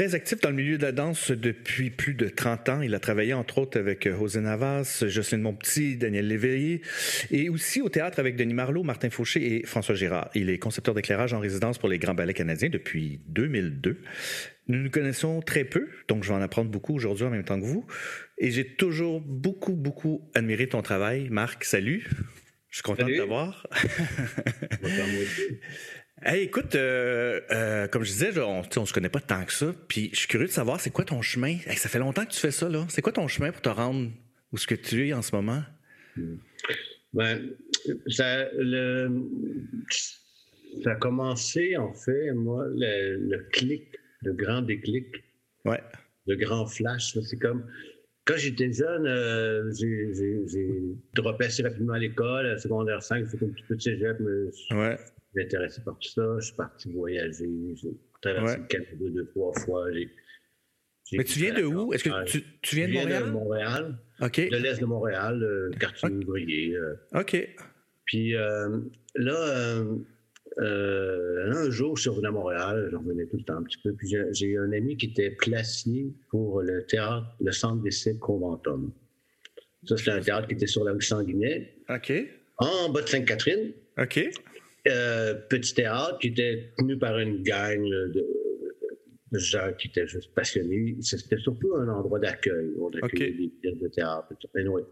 Très actif dans le milieu de la danse depuis plus de 30 ans. Il a travaillé entre autres avec euh, José Navas, Jocelyne Monpetit, Daniel Léveillé et aussi au théâtre avec Denis Marlot, Martin Fauché et François Girard. Il est concepteur d'éclairage en résidence pour les grands ballets canadiens depuis 2002. Nous nous connaissons très peu, donc je vais en apprendre beaucoup aujourd'hui en même temps que vous. Et j'ai toujours beaucoup, beaucoup admiré ton travail. Marc, salut. Je suis content de te voir. Hey, écoute, euh, euh, comme je disais, on, on se connaît pas tant que ça. Puis je suis curieux de savoir, c'est quoi ton chemin? ça fait longtemps que tu fais ça, là. C'est quoi ton chemin pour te rendre où ce que tu es en ce moment? Ben, ça, le, ça a commencé, en fait, moi, le, clic, le grand déclic. Ouais. Le grand flash. C'est comme. Quand j'étais jeune, euh, j'ai droppé assez rapidement à l'école, à secondaire 5, j'ai fait un petit peu de cégep, mais ouais suis intéressé par tout ça. Je suis parti voyager. J'ai traversé le Canada deux, trois fois. Mais tu viens de où? Est-ce que tu, tu, viens de Montréal? Je viens de Montréal? De l'Est de Montréal, le quartier ouvrier. Euh. OK. Puis euh, là, euh, un jour, je suis revenu à Montréal. J'en revenais tout le temps un petit peu. Puis j'ai eu un ami qui était placier pour le théâtre, le centre d'essai Conventum. Ça, c'était un théâtre qui était sur la rue Sanguinet. OK. En bas de Sainte-Catherine. OK. Euh, petit théâtre qui était tenu par une gang de, gens qui étaient juste passionnés. C'était surtout un endroit d'accueil. On accueillait des pièces de théâtre. Anyway.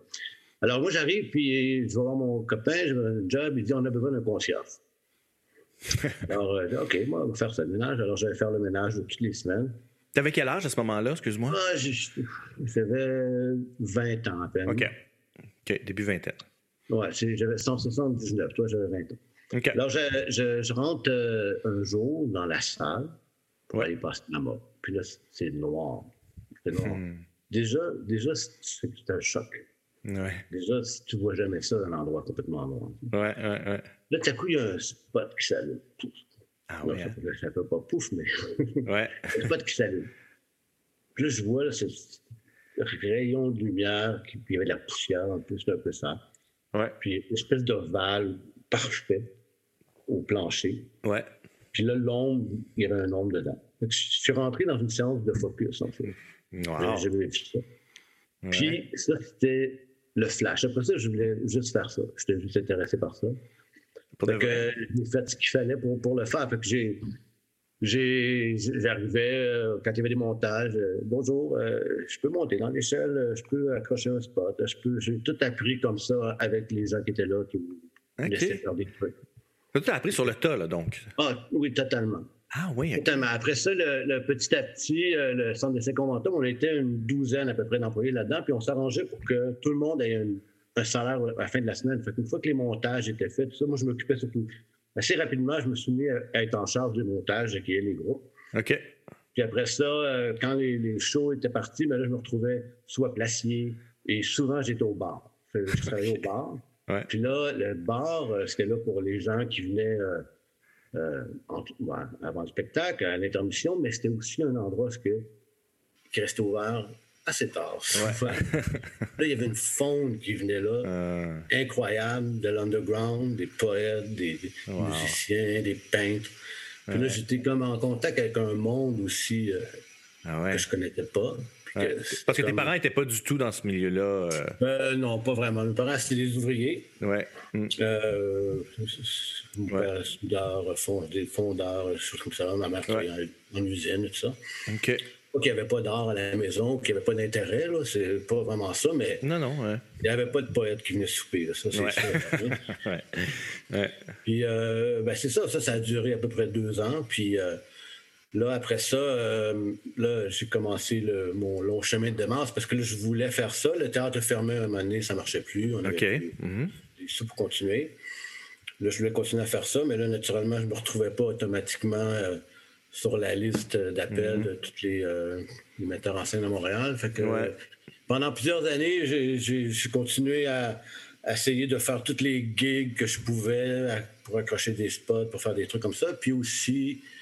Alors moi, j'arrive, puis je vais voir mon copain, j'ai un job, il dit on a besoin d'un concierge. Alors, euh, OK, moi, on va faire ça le ménage. Alors, j'allais faire le ménage toutes les semaines. Tu avais quel âge à ce moment-là, excuse-moi? Ah, j'avais 20 ans à peine. OK. OK, début vingtaine. Ouais, j'avais 179, toi, j'avais 20 ans. Alors, je, rentre euh, un jour dans la salle pour aller passer la mort. Puis là, c'est noir. C'est noir. Hmm. Déjà, déjà c'est un choc. Ouais. Déjà, si tu vois jamais ça dans un endroit complètement noir. Ouais, ouais, ouais. Là, tout à coup, il y a un spot qui s'allume. Ah ouais. Hein. Ça ne fait pas pouf, mais. ouais. un spot qui s'allume. Puis là, je vois là, ce rayon de lumière, puis il y avait de la poussière en plus, un peu ça. Ouais. Puis une espèce d'ovale parfait au plancher. Ouais. Puis là, l'ombre, il y avait un ombre dedans. je suis rentré dans une séance de focus, en fait. Wow. J'ai vu ça. Puis ça, c'était le flash. Après ça, je voulais juste faire ça. J'étais juste intéressé par ça. Donc, j'ai fait ce qu'il fallait pour, pour le faire. Fait que j'ai j'arrivais euh, quand il y avait des montages. Euh, bonjour, euh, je peux monter dans l'échelle, je peux accrocher un spot, je peux. J'ai tout appris comme ça avec les gens qui étaient là, qui me laissaient faire des trucs. Tu as appris sur le tas, là, donc? Ah, oui, totalement. Ah oui. Totalement. Après ça, le, petit à petit, euh, le centre d'essai conventum, on était une douzaine à peu près d'employés là-dedans, puis on s'arrangeait pour que tout le monde ait un salaire à la fin de la semaine. Fait une fois que les montages étaient faits, tout ça, moi, je m'occupais surtout. Assez rapidement, je me suis mis à être en charge du montage, d'accueillir les groupes. OK. Puis après ça, euh, quand les, shows étaient partis, ben là, je me retrouvais soit placier, et souvent, j'étais au bar. Je travaillais au bar. Puis là, le bar, euh, c'était là pour les gens qui venaient euh, euh, avant le spectacle, à l'intermission, mais c'était aussi un endroit que, qui restait ouvert assez tard. là, il y avait une faune qui venait là, incroyable, de l'underground, des poètes, des, musiciens, des peintres. Puis là, j'étais comme en contact avec un monde aussi ah que je connaissais pas. Parce que tes parents n'étaient pas du tout dans ce milieu-là. Euh... euh non, pas vraiment. Mes parents, c'était des ouvriers. Ouais. Mm. Euh, mon père, soudeur, des fondeurs, choses comme ça. Ma mère travaillait en, usine et tout ça. OK. Pas qu'il n'y avait pas d'art à la maison, qu'il n'y avait pas d'intérêt, là. C'est pas vraiment ça, mais. Non, non, ouais. Il n'y avait pas de poète qui venait souper, Ça, c'est ouais. ça. ouais. Puis, euh, ben, c'est ça. Ça, ça a duré à peu près deux ans. Puis, euh, Là, après ça, euh, là, j'ai commencé le, mon long chemin de démarche parce que là, je voulais faire ça. Le théâtre fermé à un moment donné, ça ne marchait plus. On OK. Avait mm-hmm. pour continuer. là, je voulais continuer à faire ça, mais là, naturellement, je ne me retrouvais pas automatiquement sur la liste d'appels mm-hmm. de tous les, metteurs en scène à Montréal. Fait que, pendant plusieurs années, j'ai continué à, essayer de faire toutes les gigs que je pouvais pour accrocher des spots, pour faire des trucs comme ça. Puis aussi, euh,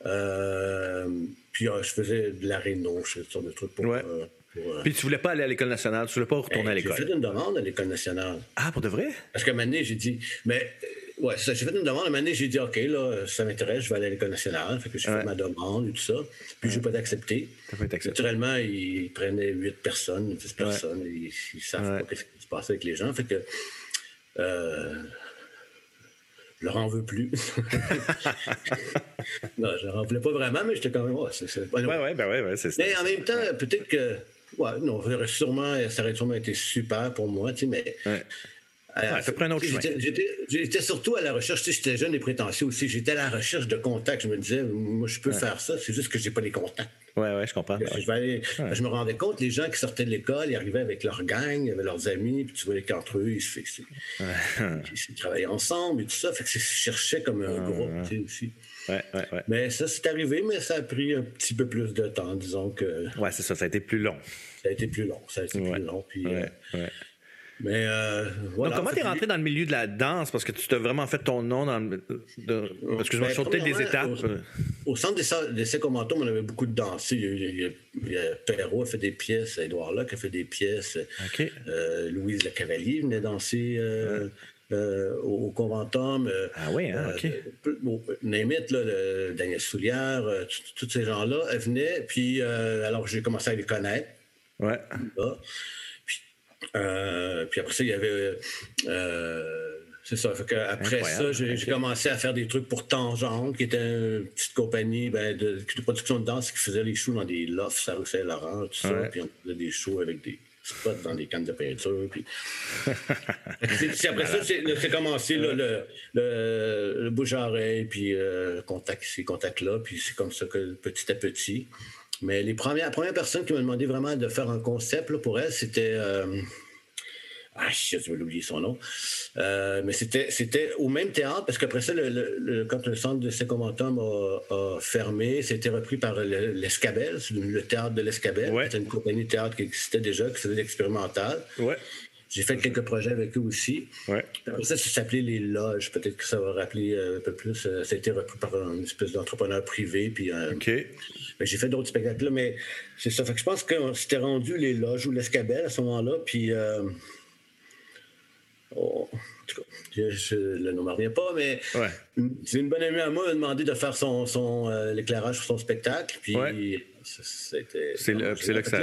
puis euh, je faisais de la réno, je faisais des trucs pour. Ouais. Euh, puis tu voulais pas aller à l'école nationale, tu voulais pas retourner à l'école? J'ai fait une demande à l'école nationale. Ah, pour de vrai? Parce qu'à un moment donné, j'ai dit, mais Ouais. J'ai fait une demande. À un moment donné, j'ai dit, OK, là, ça m'intéresse, je vais aller à l'École nationale. Fait que j'ai fait ma demande et tout ça. Puis, je n'ai pas accepté. Naturellement, ils prenaient huit personnes, 10 personnes. Ils, ne savent pas ce qui se passe avec les gens. Fait que. Euh, je leur en veux plus. non, je leur en voulais pas vraiment, mais j'étais quand même. Ouais, c'est, ouais, ouais, ben ouais, ouais, c'est Mais en même temps, peut-être que. Ouais, non, sûrement, ça aurait sûrement été super pour moi, tu sais, mais. J'étais surtout à la recherche, tu sais, j'étais jeune et prétentieux aussi. J'étais à la recherche de contacts. Je me disais, moi, je peux faire ça, c'est juste que j'ai pas les contacts. Oui, oui, je comprends. Je, me rendais compte, les gens qui sortaient de l'école, ils arrivaient avec leur gang, avec leurs amis, puis tu voyais qu'entre eux, ils, se, ils, travaillaient ensemble et tout ça. Fait que je cherchais comme un groupe, tu sais, aussi. Ouais, ouais, ouais. Mais ça, c'est arrivé, mais ça a pris un petit peu plus de temps, disons que. Ouais, c'est ça, ça a été plus long. Ça a été plus long, ça a été plus long. Puis, euh, mais euh, voilà. Donc, comment t'es rentré dans le milieu de la danse? Parce que tu t'as vraiment fait ton nom dans le. De... Parce que je me sauté des étapes. Au, centre des d'essai commentaires, on avait beaucoup de dansés. Il y a, Perrault a fait des pièces, Édouard Locke a fait des pièces. Euh, Louise Le Cavalier venait danser. Euh, euh, au, Conventum. ah oui, hein, OK. Bon, Némit, là, Daniel Soulière, tous ces gens-là, venaient. Puis, alors, j'ai commencé à les connaître. Ouais. Euh, puis après ça, il y avait. Euh, c'est ça. après ça, j'ai commencé à faire des trucs pour Tangente, qui était une petite compagnie ben, de, production de danse qui faisait les shows dans des lofts à rue Saint-Laurent, tout ça. Puis on faisait des shows avec des spots dans des cannes de peinture. Puis... après ça, c'est commencé le, le, le, bouche-oreille, puis euh, contact, ces contacts-là. Puis c'est comme ça que petit à petit. Mais les premières, la première personne qui m'a demandé vraiment de faire un concept pour elle, c'était. Euh, ah, je vais oublier son nom. Euh, mais c'était, au même théâtre, parce qu'après ça, le, quand le centre de Saint-Comentum a, fermé, c'était repris par l'Escabelle, le théâtre de l'Escabelle. C'était une compagnie de théâtre qui existait déjà, qui faisait l'expérimental. Ouais. J'ai fait quelques projets avec eux aussi. Ouais. Après ça, ça s'appelait Les Loges. Peut-être que ça va rappeler euh, un peu plus. Ça a été repris par une espèce d'entrepreneur privé. Puis, OK. Ben, j'ai fait d'autres spectacles là, mais c'est ça. Fait que je pense que c'était rendu les loges ou l'escabelle à ce moment-là. Puis, euh, oh, en tout cas, je, le nom ne revient pas, mais une bonne amie à moi m'a demandé de faire son, son euh, l'éclairage sur son spectacle. Puis, c'était. C'est là, que ça.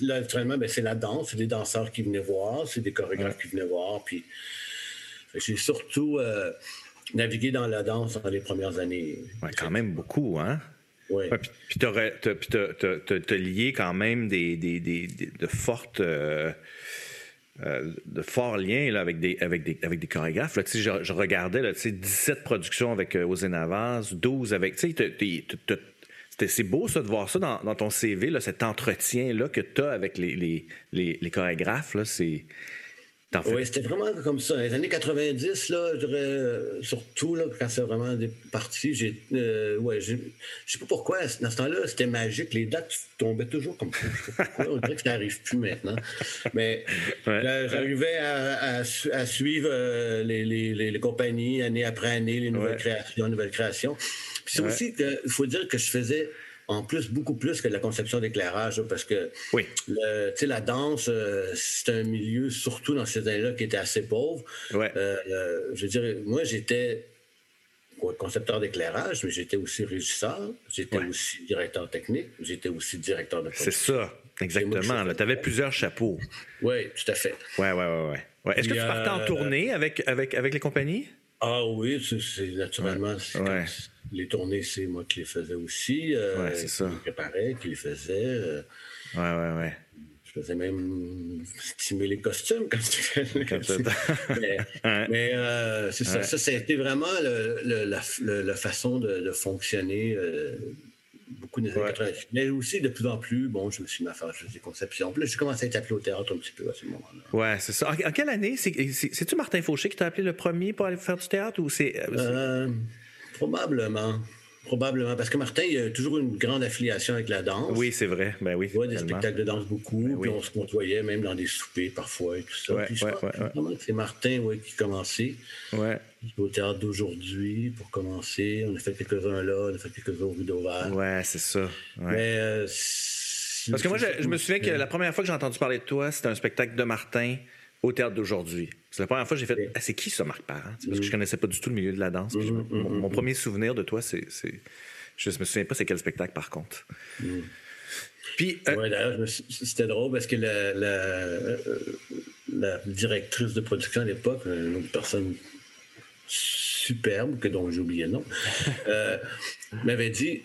Là, ben, c'est la danse. C'est des danseurs qui venaient voir, c'est des chorégraphes qui venaient voir. Puis, j'ai surtout euh, navigué dans la danse dans les premières années. Ouais, quand même beaucoup, hein? Oui. puis tu as lié quand même des, des, des, de fortes. Euh, euh, de forts liens là, avec, des, avec, des, avec des chorégraphes. Là, je, je regardais là, 17 productions avec euh, Navas, 12 avec. C'est beau ça, de voir ça dans, ton CV, cet entretien-là que tu as avec les chorégraphes. C'est oui, c'était vraiment comme ça. Les années 90, là, euh, surtout là, quand c'est vraiment des parties, j'ai. Euh, ouais, je sais pas pourquoi, dans ce temps-là, c'était magique. Les dates tombaient toujours comme ça. Je sais pas pourquoi. On dirait que ça n'arrive plus maintenant. Mais j'arrivais à, à, suivre euh, les, les, les, compagnies année après année, les nouvelles créations, nouvelles créations. Puis c'est aussi qu'il faut dire que je faisais en plus, beaucoup plus que la conception d'éclairage, parce que oui. la danse, euh, c'est un milieu, surtout dans ces années-là, qui était assez pauvre. Ouais. Euh, euh, je dirais, moi, j'étais concepteur d'éclairage, mais j'étais aussi régisseur, j'étais aussi directeur technique, j'étais aussi directeur de C'est ça, exactement. Tu avais plusieurs chapeaux. Oui, tout à fait. Oui, oui, oui. Ouais. Est-ce que tu partais en tournée avec, avec, avec les compagnies? Ah oui, c'est naturellement les tournées, c'est moi qui les faisais aussi. Euh, c'est ça. Qui les préparais, qui les faisais. Euh, ouais, ouais, ouais. Je faisais même stimer les costumes quand tu fais. mais, mais euh, c'est ça. Ça, c'était vraiment le, la, façon de, fonctionner beaucoup des années 80. Mais aussi, de plus en plus, bon, je me suis mis à faire des conceptions. Puis là, j'ai commencé à être appelé au théâtre un petit peu à ce moment-là. Ouais, c'est ça. En, quelle année? C'est-tu Martin Fauché qui t'a appelé le premier pour aller faire du théâtre ou c'est. Probablement. Probablement, parce que Martin, il a toujours une grande affiliation avec la danse. Oui, c'est vrai. Ben oui. Il des spectacles de danse beaucoup, ben puis on se côtoyait même dans des soupers parfois et tout ça. puis je pense c'est Martin ouais, qui a commencé. Ouais. Au théâtre d'aujourd'hui, pour commencer. On a fait quelques-uns là, on a fait quelques-uns au Rue Ouais, c'est ça. Mais. Euh, parce que moi, je, me souviens que la première fois que j'ai entendu parler de toi, c'était un spectacle de Martin au théâtre d'aujourd'hui. C'est la première fois que j'ai fait ah, c'est qui ça, Marc Parent? Parce que je mm. connaissais pas du tout le milieu de la danse. Mm, mm, mon, premier souvenir de toi, c'est. Je me souviens pas c'est quel spectacle, par contre. Puis. Euh, d'ailleurs, c'était drôle parce que la, la, directrice de production à l'époque, une autre personne superbe, que dont j'ai oublié le nom, euh, m'avait dit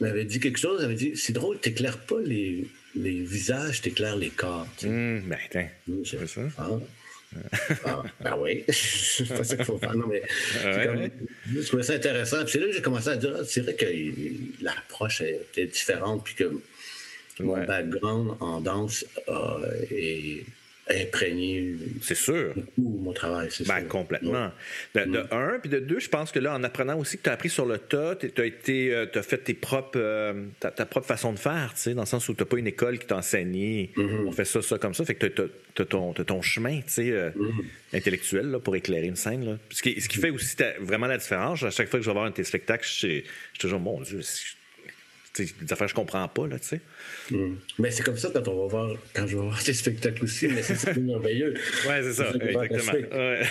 m'avait dit quelque chose, elle m'avait dit C'est drôle, t'éclaires pas les, les visages, t'éclaires les corps. Mmh, ben, tiens, c'est ça? Ah, ah, ben oui, c'est pas ça qu'il faut faire. Non, mais comme, je trouvais ça intéressant. Puis c'est là que j'ai commencé à dire ah, c'est vrai que l'approche était différente, puis que mon background en danse est imprégné. C'est sûr. mon travail, c'est ben, Complètement. De, mm. un, puis de deux, je pense que là, en apprenant aussi que tu as appris sur le tas, tu as, été, euh, as fait tes propres, euh, ta, propre façon de faire, tu sais, dans le sens où tu n'as pas une école qui t'a enseigné, mm-hmm. on fait ça, ça, comme ça. Fait que tu as, ton, ton, chemin, tu sais, euh, mm-hmm. intellectuel là, pour éclairer une scène. Là. Ce, qui, ce qui fait aussi vraiment la différence. À chaque fois que je vais voir un de tes spectacles, je suis toujours, mon Dieu, des affaires que je comprends pas, là, tu sais. Hmm. Mais c'est comme ça quand on va voir, quand je vais voir tes spectacles aussi, mais c'est merveilleux. ouais, c'est ça, exactement. Ouais.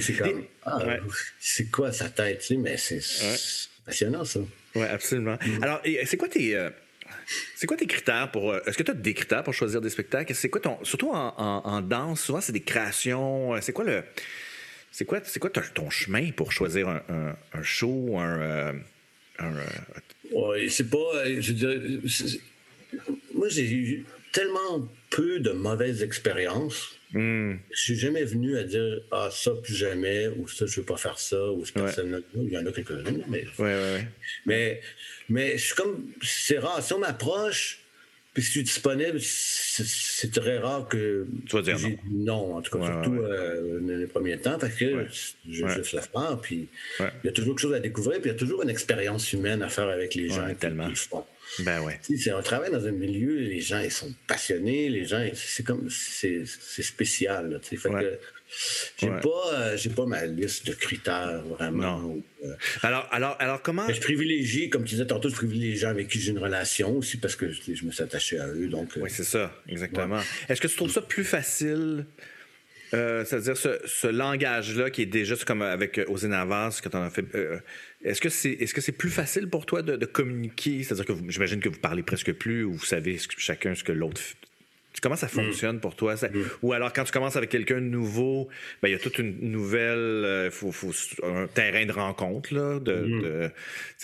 c'est comme, ah, c'est quoi sa tête, tu sais, mais c'est passionnant, ça. Oui, absolument. Hmm. Alors, c'est quoi tes. Euh, c'est quoi tes critères pour. Euh, est-ce que tu as des critères pour choisir des spectacles? C'est quoi ton. Surtout en, en, danse, souvent, c'est des créations. Euh, c'est quoi le. C'est quoi, c'est quoi ton chemin pour choisir un, un, un show, un, un, oui, c'est pas. Je veux dire, moi, j'ai eu tellement peu de mauvaises expériences. Mm. Je suis jamais venu à dire Ah, ça, plus jamais, ou ça, je veux pas faire ça, ou ce personne-là. Il y en a quelques-uns, mais. Ouais, ouais, mais. Mais je suis comme. C'est rare. Si on m'approche, puis si je suis disponible, c'est très rare que. Tu vas dire non. non. en tout cas, surtout euh, dans les premiers temps, parce que je, je se lève puis il y a toujours quelque chose à découvrir, puis il y a toujours une expérience humaine à faire avec les gens tellement. qui font. Ben ouais. C'est un travail dans un milieu, les gens ils sont passionnés, les gens, c'est comme c'est spécial. Là, fait que, j'ai pas, euh, j'ai pas ma liste de critères vraiment. Euh, alors, alors, alors comment Je privilégie, comme tu disais tantôt, je privilégie les gens avec qui j'ai une relation aussi parce que je, me suis attaché à eux. Donc. Euh, oui, c'est ça, exactement. Est-ce que tu trouves ça plus facile? c'est-à-dire ce, langage-là qui est déjà comme avec Ozinavas quand on a fait. est-ce que c'est est-ce que c'est plus facile pour toi de, communiquer? C'est-à-dire que j'imagine que vous parlez presque plus ou vous savez chacun ce que l'autre Comment ça mm. fonctionne pour toi? Mm. Ou alors, quand tu commences avec quelqu'un de nouveau, ben, il y a toute une nouvelle. Euh, faut, un terrain de rencontre. Là, de,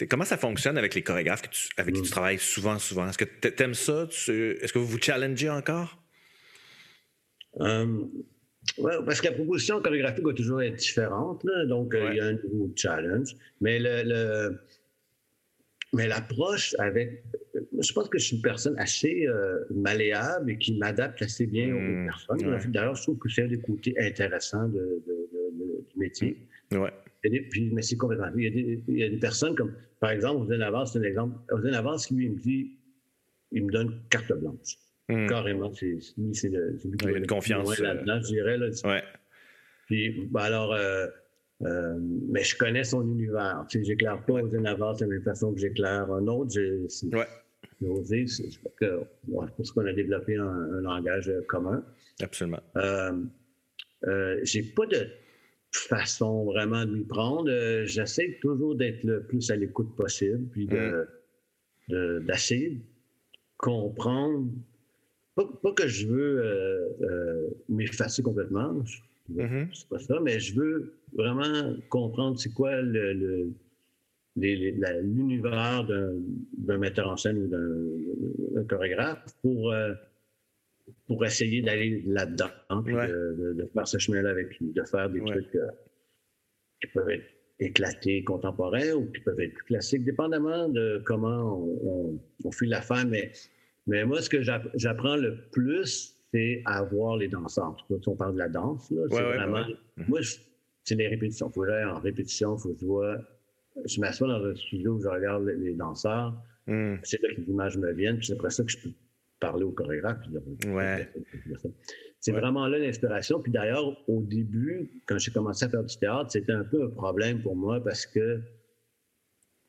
mm. comment ça fonctionne avec les chorégraphes avec qui tu travailles souvent, souvent? Est-ce que tu aimes ça? Est-ce que vous vous challengez encore? Euh, ouais, parce que la proposition chorégraphique va toujours être différente. donc, euh, il y a un nouveau challenge. Mais le mais l'approche avec. Je pense que je suis une personne assez euh, malléable et qui m'adapte assez bien aux mmh, personnes. D'ailleurs, je trouve que c'est un des côtés intéressants de, du métier. Ouais. puis, mais c'est complètement. Il y, a des, il y, a des, personnes comme, par exemple, Ozen Avance, c'est un exemple. Ozen Avance, lui, il me dit, il me donne carte blanche. Mmh. Carrément, c'est le. Il y a une confiance. là-dedans, je dirais. Là, ouais. Puis, ben alors. Euh, euh, mais je connais son univers. Tu sais, j'éclaire pas aux Navas de la même façon que j'éclaire un autre. J'ai ouais. osé. Je pense qu'on a développé un, langage commun. Absolument. Euh, euh, J'ai pas de façon vraiment de m'y prendre. Euh, j'essaie toujours d'être le plus à l'écoute possible, puis d'essayer de, de, comprendre. Pas, pas, que je veux m'effacer complètement. Mm-hmm. C'est pas ça, mais je veux vraiment comprendre c'est quoi le, l'univers d'un metteur en scène ou d'un chorégraphe pour, euh, pour essayer d'aller là-dedans, de, faire ce chemin-là avec lui, de faire des trucs euh, qui peuvent être éclatés, contemporains ou qui peuvent être plus classiques, dépendamment de comment on, on, fait l'affaire. Mais, mais moi, ce que j'apprends le plus, c'est à voir les danseurs. Si on parle de la danse, là, c'est vraiment. Moi, c'est les répétitions. Faut aller en répétition, il faut que je vois. Je m'assois dans un studio où je regarde les, danseurs. Mhm. C'est là que les images me viennent. Puis c'est après ça que je peux parler au chorégraphe. Ouais. C'est vraiment là l'inspiration. Puis d'ailleurs, au début, quand j'ai commencé à faire du théâtre, c'était un peu un problème pour moi parce que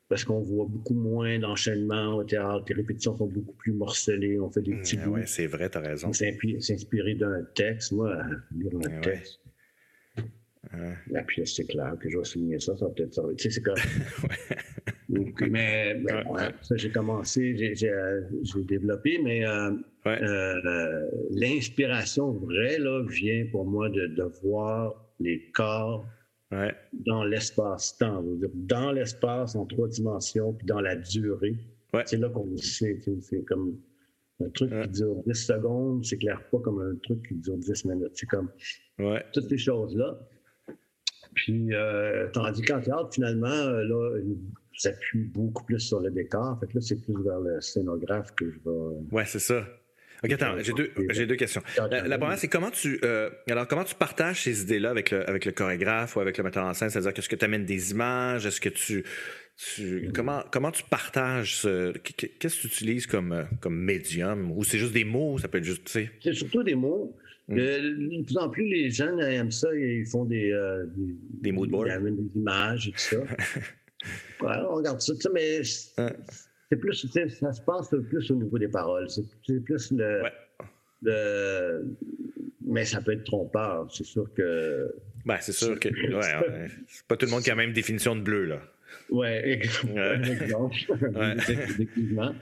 parce qu'on voit beaucoup moins d'enchaînements au théâtre, les répétitions sont beaucoup plus morcelées, on fait des petits Oui, c'est vrai, tu as raison. S'inspirer d'un texte, moi, lire un texte. La pièce, c'est clair que je vais souligner ça, ça va peut-être servir. Tu sais, c'est comme. mais ça, j'ai commencé, j'ai euh, développé, mais euh, euh, l'inspiration vraie là, vient pour moi de, de voir les corps dans l'espace-temps. Dans l'espace en trois dimensions, puis dans la durée. C'est là qu'on sait. C'est comme un truc qui dure 10 secondes, c'est clair pas comme un truc qui dure 10 minutes. C'est comme toutes ces choses-là. Puis, euh, tandis qu'en théâtre, finalement, euh, là, s'appuie beaucoup plus sur le décor. Fait que là, c'est plus vers le scénographe que je vais. Euh, ouais, c'est ça. OK, attends, j'ai deux, j'ai deux questions. La, première, c'est comment tu alors comment tu partages ces idées-là avec le, avec le chorégraphe ou avec le metteur en scène? C'est-à-dire qu'est-ce que tu amènes des images? Est-ce que tu, tu comment, comment tu partages qu'est-ce que tu utilises comme, comme médium? Ou c'est juste des mots? Ça peut être juste, tu sais? C'est surtout des mots. Mm. de plus en plus, les jeunes aiment ça. Ils font des. Euh, des, des moodboards. Ils des images et tout ça. ouais, on regarde ça. Mais c'est plus. Ça se passe plus au niveau des paroles. C'est plus le, le. Mais ça peut être trompeur. C'est sûr que. Ben, c'est sûr que. Ouais, c'est pas tout le monde qui a la même définition de bleu, là. Oui, exactement.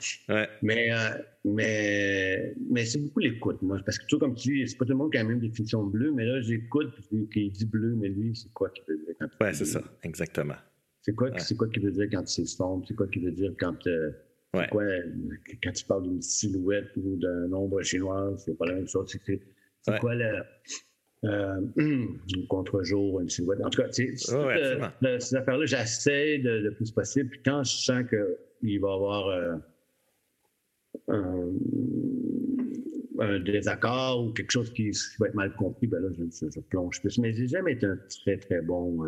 Mais, euh, mais, mais c'est beaucoup l'écoute, moi. Parce que tout comme tu dis, c'est pas tout le monde qui a la même définition de bleu, mais là, j'écoute, puis dit bleu, mais lui, c'est quoi qu'il veut dire Oui, c'est ça, exactement. C'est quoi, c'est quoi qu'il veut dire quand c'est sombre? C'est quoi qu'il veut dire quand. Euh, quoi, quand tu parles d'une silhouette ou d'un ombre chinoise, c'est pas la même chose. C'est quoi la euh, contre-jour, une silhouette? En tout cas, c'est, euh, ces affaires-là, j'essaie de, le plus possible. Puis quand je sens qu'il va y avoir euh, un, désaccord ou quelque chose qui, va être mal compris, ben là, je, plonge plus. Mais j'ai jamais été un très, très bon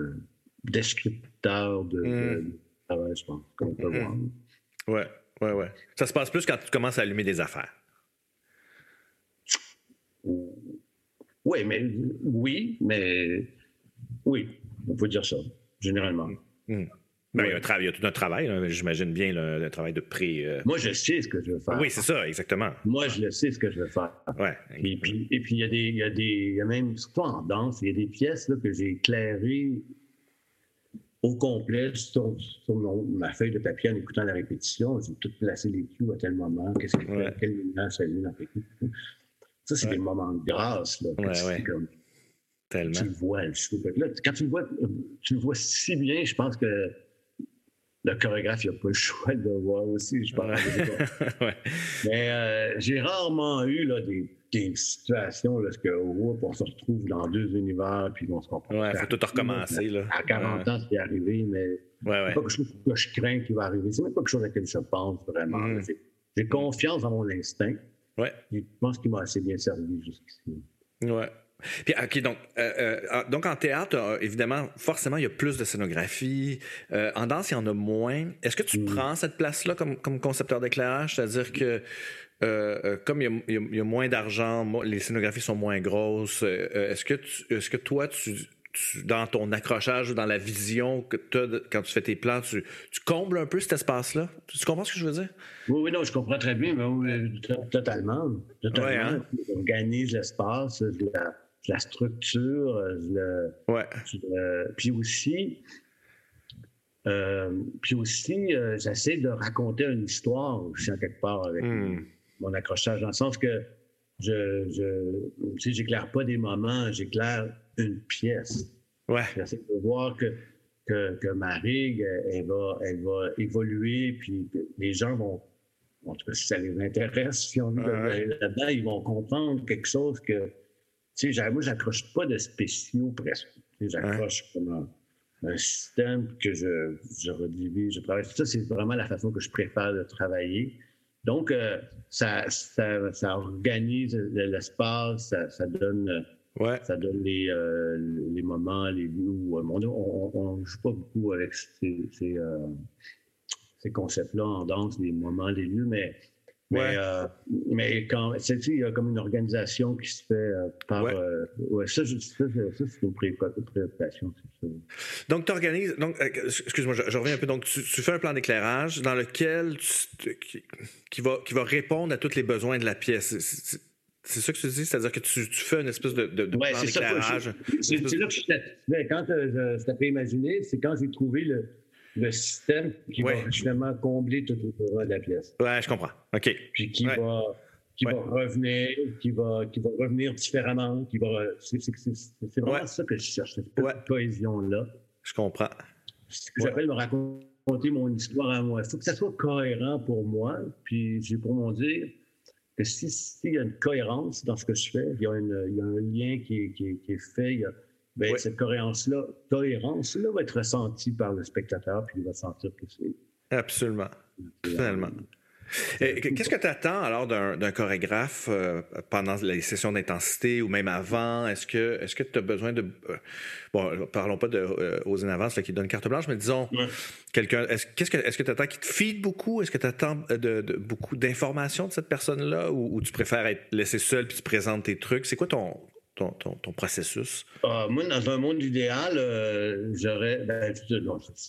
descripteur de, mm. travail, je pense, comme on peut voir. Ouais, ouais, ouais. Ça se passe plus quand tu commences à allumer des affaires. Oui, mais oui, mais oui, on peut dire ça, généralement. Hmm. Ben, il, y a tout un travail, j'imagine bien le, travail de pré. Euh, Moi, je sais ce que je veux faire. Oui, c'est ça, exactement. Moi, je le sais ce que je veux faire. Ouais. Et puis, et puis il y a des, il y a des, il y a même en danse, il y a des pièces là, que j'ai éclairées au complet sur, ma feuille de papier en écoutant la répétition. J'ai tout placé les cues à tel moment, qu'est-ce qu'il fait, quelle lumière s'allume après ça, c'est des moments de grâce. Là, Comme, Tellement. Tu le vois, le show. Là, quand tu le, vois, tu le vois si bien, je pense que le chorégraphe, il n'a pas le choix de le voir aussi, je pense. Mais euh, j'ai rarement eu là, des, des situations là, que, on se retrouve dans deux univers puis on se comprend. Ouais, il faut tout recommencer. Là. À 40 ans, c'est arrivé, mais ouais, c'est pas quelque chose que je crains qui va arriver. C'est même pas quelque chose à laquelle je pense vraiment. Mm. J'ai confiance dans mon instinct. Ouais. Je pense qu'il m'a assez bien servi jusqu'ici. Ouais. Puis, OK, donc, euh, euh, donc en théâtre, euh, évidemment, forcément, il y a plus de scénographie. en danse, il y en a moins. Est-ce que tu mm. prends cette place-là comme, comme concepteur d'éclairage? C'est-à-dire que comme il y, a, il y a moins d'argent, les scénographies sont moins grosses, est-ce que, est-ce que toi, tu, dans ton accrochage ou dans la vision que tu as quand tu fais tes plans, tu, combles un peu cet espace-là? Tu comprends ce que je veux dire? Oui, oui, non, je comprends très bien, mais totalement. Totalement. Hein? J'organise l'espace, la, structure, le, ouais. puis aussi, euh, puis aussi, euh, j'essaie de raconter une histoire aussi en quelque part avec hmm. Mon accrochage, dans le sens que je, je tu sais, j'éclaire pas des moments, j'éclaire une pièce. Ouais. J'essaie de voir que, que, que ma rigue, elle va, elle va évoluer, puis les gens vont, en tout cas, si ça les intéresse, si on est là-dedans, ils vont comprendre quelque chose que, tu sais, moi, j'accroche pas de spéciaux presque. J'accroche comme un système que je, je redivise, je travaille. Ça, c'est vraiment la façon que je préfère de travailler. Donc, euh, ça, ça, ça, organise l'espace, ça, ça, donne, ouais. ça donne les, euh, les moments, les lieux où on ne joue pas beaucoup avec ces, ces, euh, ces concepts-là en danse, les moments, les lieux, mais mais, euh, mais quand, il y a comme une organisation qui se fait euh, par. Ouais. Euh, ouais ça, ça, ça c'est une préoccupation. Donc, tu organises. Donc, excuse-moi, je, reviens un peu. Donc, tu, fais un plan d'éclairage dans lequel tu, qui, va, qui va répondre à tous les besoins de la pièce. C'est ça que tu dis? C'est-à-dire que tu, tu, fais une espèce de, de, de ouais, plan d'éclairage? C'est là que je, quand je, je t'ai imaginer, c'est quand j'ai trouvé le le système qui va finalement combler tout le de la pièce. Ouais, je comprends. OK. Puis qui va qui va revenir, qui va, qui va revenir différemment, qui va. C'est vraiment ça que je cherche, cette cohésion-là. Je comprends. Ce que j'appelle me raconter mon histoire à moi. Il faut que ça soit cohérent pour moi. Puis j'ai pour mon dire que s'il si y a une cohérence dans ce que je fais, il y a, une, il y a un lien qui, qui, qui est fait, il y a, Bien, cette cohérence-là, cohérence-là va être ressentie par le spectateur, puis il va sentir que c'est. Absolument. Finalement. Qu'est-ce que tu attends alors d'un chorégraphe euh, pendant les sessions d'intensité ou même avant? Est-ce que est-ce que tu as besoin de euh, bon, parlons pas de euh, aux in avance qui donne carte blanche, mais disons quelqu'un est-ce qu'est-ce que est-ce que tu attends qu'il te feed beaucoup? Est-ce que tu attends de, beaucoup d'informations de cette personne-là? Ou, ou, tu préfères être laissé seul puis tu présentes tes trucs? C'est quoi ton ton, processus? Ah, moi, dans un monde idéal, euh, j'aurais. Ben,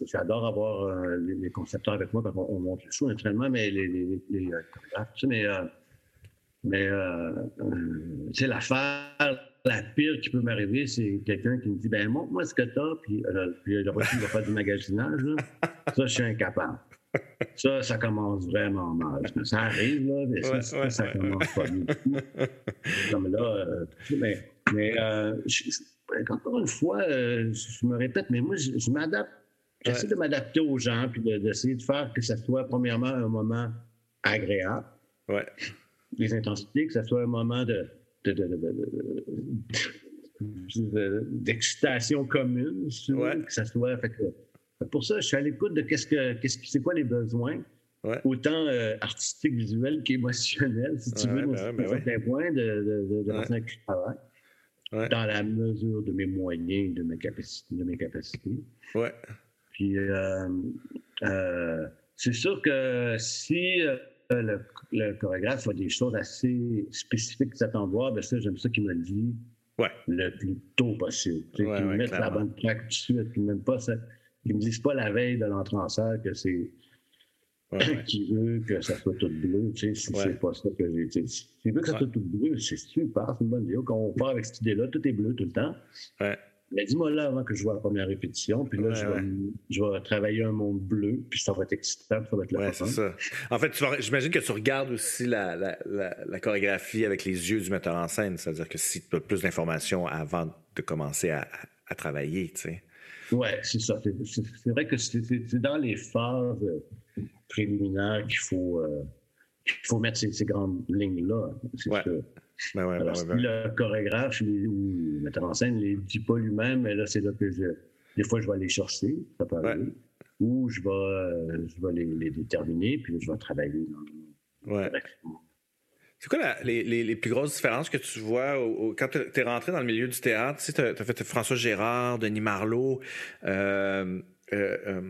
j'adore avoir euh, les, concepteurs avec moi quand on, monte le show naturellement, mais les, les, les mais, euh, mais c'est l'affaire la pire qui peut m'arriver, c'est quelqu'un qui me dit ben montre-moi ce que t'as, puis, puis le reçu va faire du magasinage. Ça, je suis incapable. Ça, ça commence vraiment mal. Ça arrive, là, mais ça, ça, commence pas du tout. Comme là, mais mais euh, encore une fois, euh, je me répète, mais moi, je, m'adapte. J'essaie de m'adapter aux gens, puis d'essayer de, faire que ça soit, premièrement, un moment agréable. Ouais. Les intensités, que ça soit un moment de, d'excitation commune, que ça soit. pour ça, je suis à l'écoute de qu'est-ce que, qu'est-ce c'est quoi les besoins, autant euh, artistiques, visuels qu'émotionnels, si tu veux, ben, ben, certains points de, de, de, de dans la mesure de mes moyens, de mes capacités. De mes capacités. Ouais. Puis, euh, euh, c'est sûr que si euh, le, chorégraphe a des choses assez spécifiques qu'il s'attend voir, ben ça, j'aime ça qu'il me le dit ouais. le plus tôt possible. qu'il me mette la bonne traque tout de suite, qu'il ne me dise pas la veille de l'entrée en salle que c'est qui veut que ça soit tout bleu, tu sais, c'est pas ça que j'ai. Tu sais, veut que ça soit tout bleu, c'est super, c'est une bonne idée. Quand on part avec cette idée-là, tout est bleu tout le temps. Ouais. Mais dis-moi là avant que je vois la première répétition, puis là, je, vais, je, vais, travailler un monde bleu, puis ça va être excitant, ça va être le ouais, c'est ça. En fait, j'imagine que tu regardes aussi la, la, la, chorégraphie avec les yeux du metteur en scène, c'est-à-dire que si tu as plus d'informations avant de commencer à, à travailler, tu sais. Oui, c'est ça. C'est vrai que c'est dans les phases préliminaires qu'il faut, euh, faut mettre ces, grandes lignes-là. C'est ouais. Ben ouais, Alors, ben le chorégraphe ou le metteur en scène ne les dit pas lui-même, mais là, c'est là que je, des fois, je vais aller chercher, ça peut arriver, ou je vais, euh, je vais les, les, déterminer, puis je vais travailler dans, ouais. C'est quoi les, les, plus grosses différences que tu vois quand tu es rentré dans le milieu du théâtre? Tu sais, as, fait François Gérard, Denis Marlot. Euh, euh, euh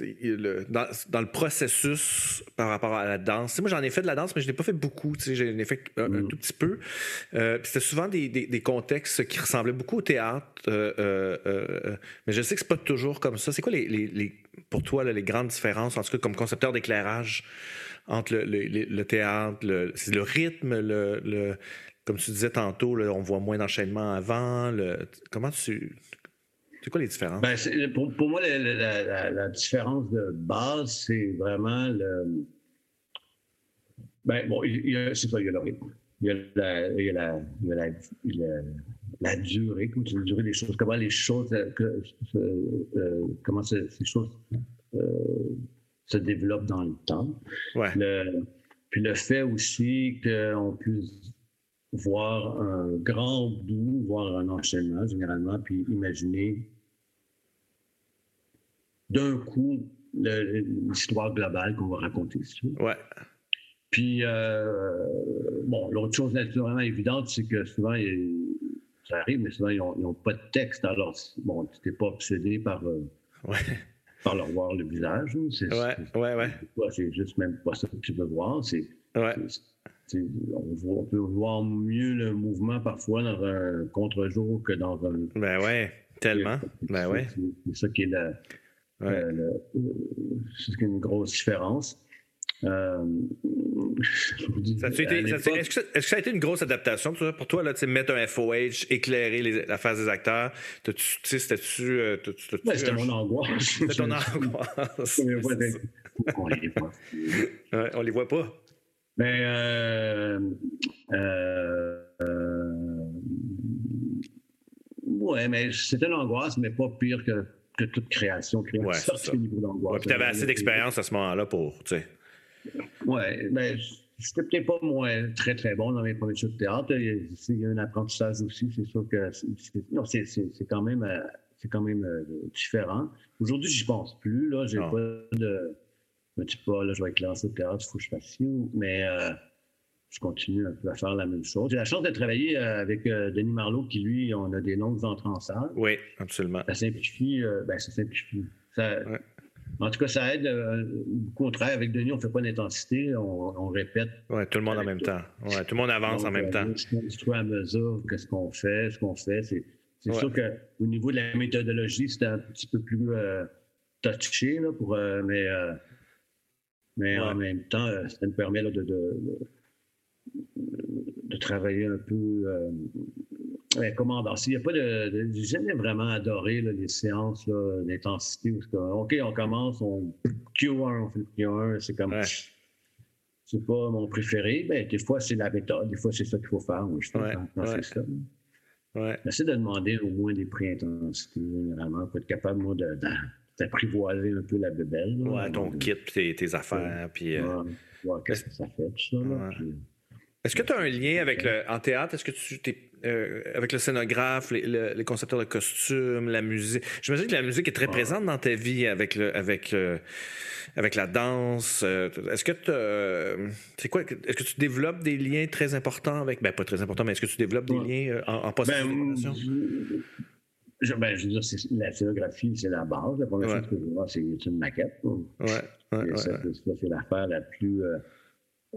le, dans, dans, le processus par rapport à la danse. moi, j'en ai fait de la danse, mais je n'ai pas fait beaucoup. J'en ai fait un, mm. tout petit peu. Euh, c'était souvent des, des, des, contextes qui ressemblaient beaucoup au théâtre. Euh, euh, mais je sais que c'est pas toujours comme ça. C'est quoi, les, les, pour toi, les grandes différences, en tout cas comme concepteur d'éclairage? entre le, le, le théâtre, le, le rythme, le, comme tu disais tantôt, on voit moins d'enchaînement avant. comment tu. C'est quoi les différences? Ben, pour, pour, moi, la, la, différence de base, c'est vraiment le. Ben, bon, c'est ça, il y a le rythme. Il y a la, il y a la, il y a la, la durée, comment tu durée des choses, comment les choses, que, euh, comment ces choses euh, se développe dans le temps. puis le fait aussi qu'on puisse voir un grand bout, voir un enchaînement généralement, puis imaginer d'un coup l'histoire globale qu'on va raconter. Ouais. Puis, euh, bon, l'autre chose naturellement évidente, c'est que souvent, ça arrive, mais souvent, ils n'ont pas de texte. Alors, bon, tu n'es pas obsédé par, euh, par leur voir le visage. C'est, ouais, ouais, ouais. C'est juste même pas ça que tu veux voir. C'est, ouais. On, peut voir mieux le mouvement parfois dans un contre-jour que dans un. Ben ouais, tellement. Ben ouais. C'est, ça qui est la, c'est une grosse différence. Euh, est-ce, que ça, a été une grosse adaptation pour toi, là, mettre un FOH, éclairer la face des acteurs? C'était-tu. Euh, c'était mon angoisse. C'était ton angoisse. on les voit pas. Ouais, on les voit pas. Mais euh, euh, ouais, mais c'était une angoisse, mais pas pire que, que toute création. création ouais, c'est ça. niveau d'angoisse. Ouais, tu avais assez d'expérience à ce moment-là pour, tu sais. Oui, mais c'était peut-être pas moi très, très bon dans mes premiers shows de théâtre. Il y a, un apprentissage aussi. C'est sûr que non, c'est, quand même, euh, c'est quand même euh, différent. Aujourd'hui, j'y pense plus. Là, j'ai pas de. Je me dis pas, là, je vais être classé au théâtre, il faut que je fasse ci. Mais euh, je continue un peu à faire la même chose. J'ai la chance de travailler avec Denis Marlot, qui, lui, on a des longues entrées en salle. Oui, absolument. Ça simplifie. ben, ça simplifie. Ça, en tout cas, ça aide euh, au travail. Avec Denis, on ne fait pas d'intensité, on, répète. Oui, tout le monde en même temps. Ouais, tout le monde avance en même temps. Trouve à mesure qu'est-ce qu'on fait, ce qu'on fait. C'est, sûr qu'au niveau de la méthodologie, c'est un petit peu plus euh, touché, là, pour, euh, mais, mais en même temps, ça nous permet de, de, travailler un peu Ouais, comment Il n'y a pas de. Jamais vraiment adoré les séances d'intensité. OK, on commence, on Q1, on fait Q1, c'est comme. C'est pas mon préféré. Ben, des fois, c'est la méthode. Des fois, c'est ça qu'il faut faire. Moi, je ouais, ouais. ça. Ouais. J'essaie de demander au moins des prix intensité, généralement, pour être capable, moi, d'apprivoiser un peu la bebelle. ouais, ton kit, tes, tes affaires. Puis, euh... qu'est-ce que ça fait, tout ça. Là, est-ce que tu as un lien avec le. En théâtre, est-ce que tu t'es. Euh, avec le scénographe, les, concepteurs de costumes, la musique? J'imagine que la musique est très présente dans ta vie avec le, avec avec la danse. Euh, est-ce que tu c'est quoi Est-ce que tu développes des liens très importants avec Ben pas très importants, mais est-ce que tu développes des liens euh, en, en post ben, je, ben, je veux dire, la scénographie, c'est la base. La première chose que je vois, c'est une maquette. Ouais, ouais, ça, c'est l'affaire la plus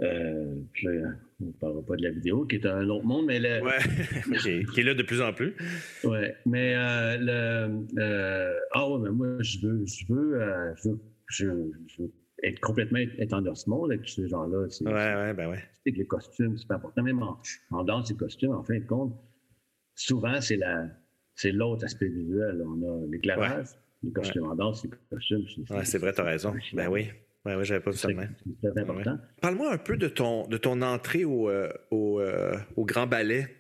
euh, on ne parlera pas de la vidéo, qui est un autre monde, mais le, qui est là de plus en plus. Oui, mais euh, le, euh, ah ouais, mais moi je veux, je veux, euh, je, veux être complètement être dans ce monde avec ces gens-là. Oui, ouais, ben ouais. C'est que les costumes, c'est pas important. Même en, danse, les costumes, en fin de compte, souvent c'est la, c'est l'autre aspect visuel. On a l'éclairage, les costumes en danse, les costumes. Ouais, c'est vrai, tu as raison. Ben oui. Oui, oui, j'avais pas vu ça de C'est très important. Parle-moi un peu de ton, de ton entrée au, euh, au, euh, au, Grand Ballet.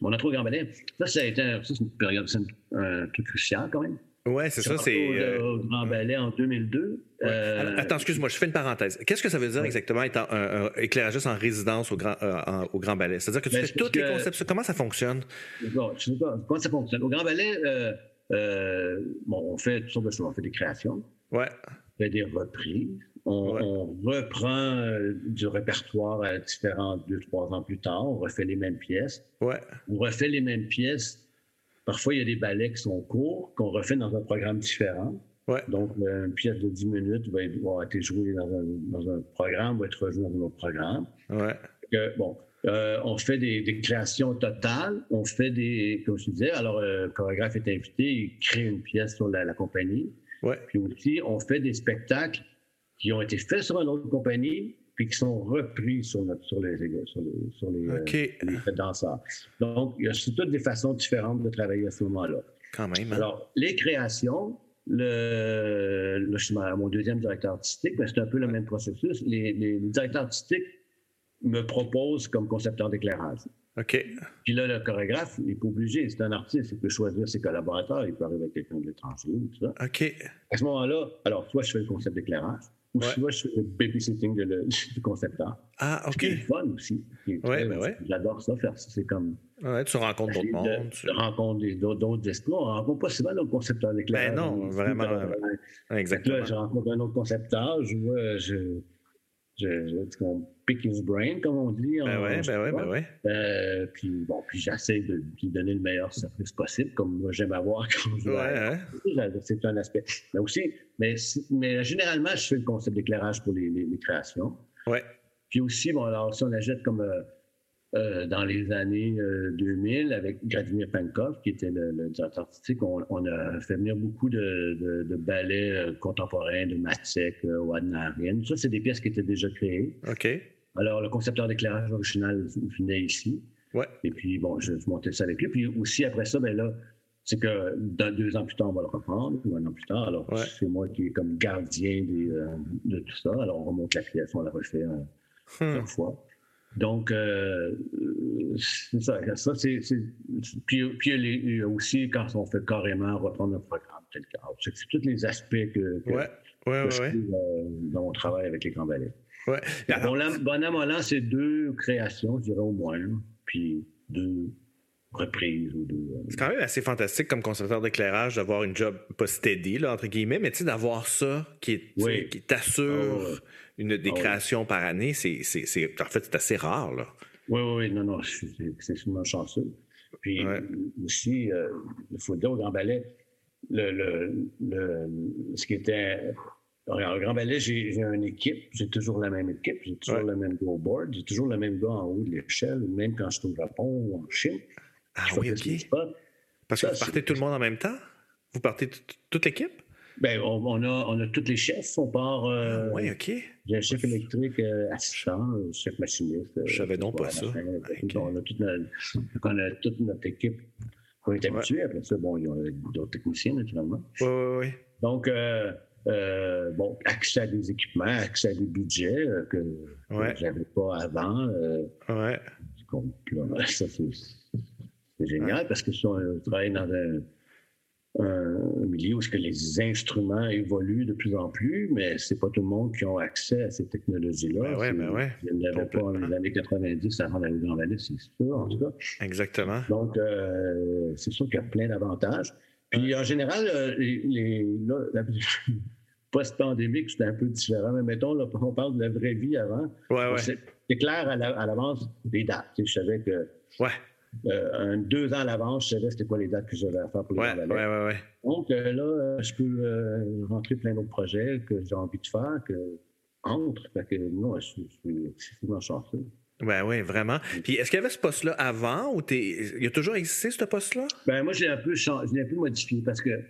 Mon entrée au Grand Ballet, ça, ça a été ça, une période, c'est un truc crucial quand même. Oui, c'est ça. C'est euh, au Grand Ballet en 2002. Attends, excuse-moi, je fais une parenthèse. Qu'est-ce que ça veut dire exactement être un, éclairagiste en résidence au Grand, au grand Ballet? C'est-à-dire que tu ben, fais tous les concepts. Comment ça fonctionne? Bon, je sais pas comment ça fonctionne? Au Grand Ballet, bon, on fait toutes sortes de choses. On fait des créations. Ouais. On fait des reprises. On, reprend euh, du répertoire à différents deux, trois ans plus tard. On refait les mêmes pièces. Ouais. On refait les mêmes pièces. Parfois, il y a des ballets qui sont courts, qu'on refait dans un programme différent. Ouais. Donc, une pièce de 10 minutes va, être, jouée dans un, programme, va être jouée dans un autre programme. Ouais. bon, euh, on fait des, créations totales. On fait des, comme je disais, alors le chorégraphe est invité, il crée une pièce sur la, compagnie. Ouais. Puis aussi, on fait des spectacles qui ont été faits sur une autre compagnie, puis qui sont repris sur, notre, sur les, sur les, sur les, euh, danseurs. Donc, il y a toutes des façons différentes de travailler à ce moment-là. Quand même. Hein. Alors, les créations, le, le, je suis mon deuxième directeur artistique, mais c'est un peu le même processus. Les, les, directeurs artistiques me proposent comme concepteur d'éclairage. OK. Puis là, le chorégraphe, il n'est pas obligé. C'est un artiste, il peut choisir ses collaborateurs, il peut arriver avec quelqu'un de l'étranger, tout ça. OK. À ce moment-là, alors, soit je fais le concept d'éclairage, ou soit je fais le babysitting de le, du concepteur. Ah, OK. C'est fun aussi. Ouais, ben ouais. J'adore ça, faire ça. C'est comme. Ouais, tu rencontres d'autres mondes. Tu rencontres d'autres esprits. On ne rencontre pas souvent le concepteur d'éclairage. Ben non, vraiment. Exactement. Là, je rencontre un autre concepteur, je vois, je, qu'on pick his brain, comme on dit. Ben oui, ben oui, ben oui. Euh, puis bon, puis j'essaie de lui donner le meilleur service possible, comme moi j'aime avoir quand je ouais, hein? C'est un aspect. Mais aussi, mais, mais généralement, je fais le concept d'éclairage pour les, les, les, créations. Ouais. Puis aussi, bon, alors si on achète comme euh, euh, dans les années 2000 euh, avec Vladimir Pankov, qui était le, directeur artistique. On, a fait venir beaucoup de, ballets euh, contemporains, de Matzek, Wadnarian. Ça, c'est des pièces qui étaient déjà créées. OK. Alors, le concepteur d'éclairage original venait ici. Ouais. Et puis, bon, je, montais ça avec lui. Puis aussi, après ça, ben là, c'est que deux ans plus tard, on va le reprendre, ou un an plus tard. Alors, c'est moi qui est comme gardien de tout ça. Alors, on remonte la création, on la refait une hmm. fois. Donc, euh, c'est ça. ça c'est, puis, puis il y a aussi quand on fait carrément reprendre un programme tel C'est tous les aspects que, que, ouais, ouais, ouais, euh, dont on travaille avec les grands ballets. Ouais. bon, là, bon c'est deux créations, je dirais au moins, puis deux reprises ou deux. Euh, c'est quand même assez fantastique comme concepteur d'éclairage d'avoir une job pas steady, là, entre guillemets, mais tu sais, d'avoir ça qui, qui t'assure. Ah, une des ah créations par année, c'est, en fait, c'est assez rare. Là. Oui, oui, oui, non, non, c'est sûrement chanceux. Puis aussi, euh, dire au Grand Ballet, le, le, le, ce qui était. Au Grand Ballet, j'ai, une équipe, j'ai toujours la même équipe, j'ai toujours le même go board, j'ai toujours le même gars en haut de l'échelle, même quand je suis au Japon ou en Chine. Ah oui, OK. Parce que vous partez tout le monde en même temps? Vous partez toute l'équipe? Ben, on, a, on a tous les chefs. On part. Euh, ah, oui, OK. J'ai un chef électrique euh, assistant, chef machiniste. Je savais donc pas ça. On, a toute notre, on a toute notre équipe On est habitué. Après ça, bon, il y a d'autres techniciens, naturellement. Oui, oui, oui. Donc, euh, euh, bon, accès à des équipements, accès à des budgets que, ouais. je n'avais pas avant. ouais. ça, c'est génial parce que si on travaille dans un un milieu où que les instruments évoluent de plus en plus, mais c'est pas tout le monde qui a accès à ces technologies-là. Ben ben ouais. Il n'y avait pas dans les années 90 avant la Vallée, c'est sûr, en tout cas. Exactement. Donc, euh, c'est sûr qu'il y a plein d'avantages. Puis, en général, euh, les, post-pandémique, c'était un peu différent. Mais mettons, là, on parle de la vraie vie avant. Ouais, ouais. C'est clair à l'avance des dates. Je savais que ouais. Euh, un, deux ans à l'avance, je savais c'était quoi les dates que j'avais à faire pour les ouais, ouais, ouais, ouais, Donc euh, là, euh, je peux rentrer plein d'autres projets que j'ai envie de faire, que entre. Fait que non, je, suis excessivement chanceux. Ben oui, vraiment. Puis est-ce qu'il y avait ce poste-là avant ou t'es... il a toujours existé ce poste-là? Ben moi, j'ai un peu changé, j'ai un peu modifié parce que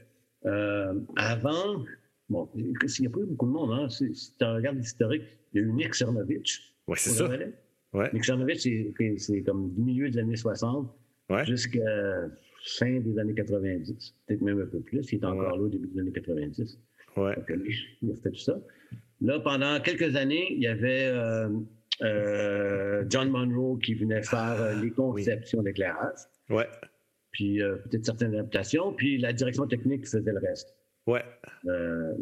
avant, bon, il n'y a pas eu beaucoup de monde, hein. Si, tu regardes l'historique, il y a eu Nick Cernovich. Oui, c'est ça. Ouais. Nick c'est comme du milieu des années 60 jusqu'à fin des années 90, peut-être même un peu plus. Il est encore là au début des années 90. Ouais. il a fait tout ça. Là, pendant quelques années, il y avait euh, euh, John Monroe qui venait faire euh, les conceptions d'éclairage. Ouais. Puis peut-être certaines adaptations. Puis la direction technique faisait le reste. Ouais. Euh,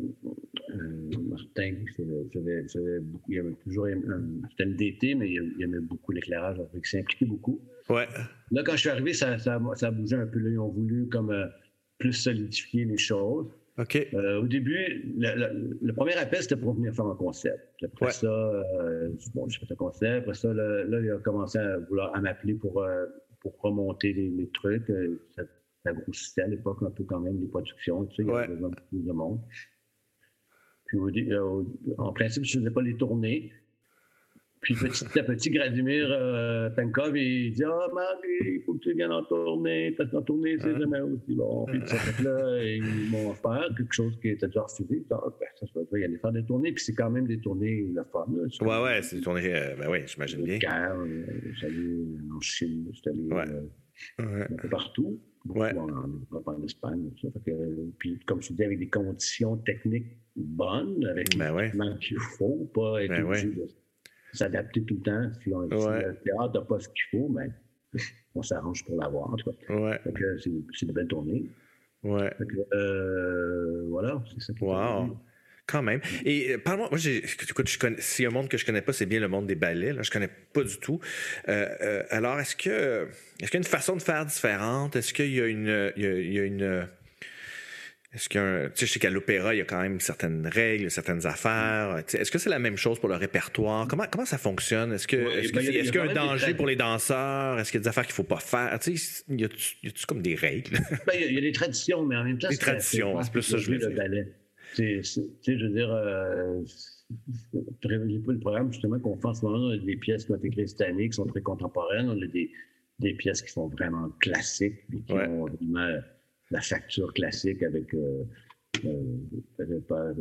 euh, Martin, j'avais beaucoup, il y avait toujours, c'était le DT, mais il aimait beaucoup l'éclairage, il s'est impliqué beaucoup. Ouais. Là, quand je suis arrivé, ça, ça, ça a bougé un peu. Là, ils ont voulu comme euh, plus solidifier les choses. OK. Au début, le, premier appel, c'était pour venir faire un concept. Après ça, bon, j'ai fait un concept. Après ça, là, il a commencé à vouloir à m'appeler pour, pour remonter les, les trucs. Ça, ça grossissait à l'époque un peu quand même les productions, tu sais, il y avait besoin de plus de monde. Puis euh, en principe, je ne faisais pas les tournées. Puis petit à petit, Gradimir euh, Penkov, il dit Ah, oh, Marc, il faut que tu viennes en tournée, parce qu'en tournée, c'est jamais aussi bon. Puis ça fait là, ils m'ont offert quelque chose qui était déjà refusé. Ah, ben, ça se peut y aller faire des tournées, puis c'est quand même des tournées la femme. ouais, ouais, c'est des tournées, euh, ben oui, j'imagine bien. Euh, j'allais en Chine, j'étais allé un peu partout ouais. en Europe, en Espagne. Ça. Fait que, puis, comme je dis, avec des conditions techniques bonnes, avec ben ouais. qu'il faut, pas être ben obligé de s'adapter tout le temps. Si, on, ouais. si le théâtre n'a pas ce qu'il faut, mais on s'arrange pour l'avoir. En tout cas. Ouais. c'est, une belle tournée. Ouais. Euh, voilà, c'est ça. Wow. Quand même. Et euh, parle-moi, moi, écoute, je connais, s'il y a un monde que je connais pas, c'est bien le monde des ballets. Là, je connais pas du tout. Euh, alors, est-ce que, est-ce qu'il y a une façon de faire différente Est-ce qu'il y a une, il y a, une est-ce que, tu sais, je sais qu'à l'opéra, il y a quand même certaines règles, certaines affaires. Est-ce que c'est la même chose pour le répertoire? Comment, comment ça fonctionne? Est-ce que, est-ce, ben, qu'il y a, un danger pour les danseurs? Est-ce qu'il y a des affaires qu'il ne faut pas faire? Tu sais, y a-tu, comme des règles? Ben, il, y a, des traditions, mais en même temps, des traditions, c'est plus ça je. Le ballet. Tu sais, je veux dire, euh, le programme justement qu'on fait en ce moment, on a des pièces qui ont été créées cette année, qui sont très contemporaines. On a des, des pièces qui sont vraiment classiques, puis qui ont vraiment la facture classique avec euh, euh, pas,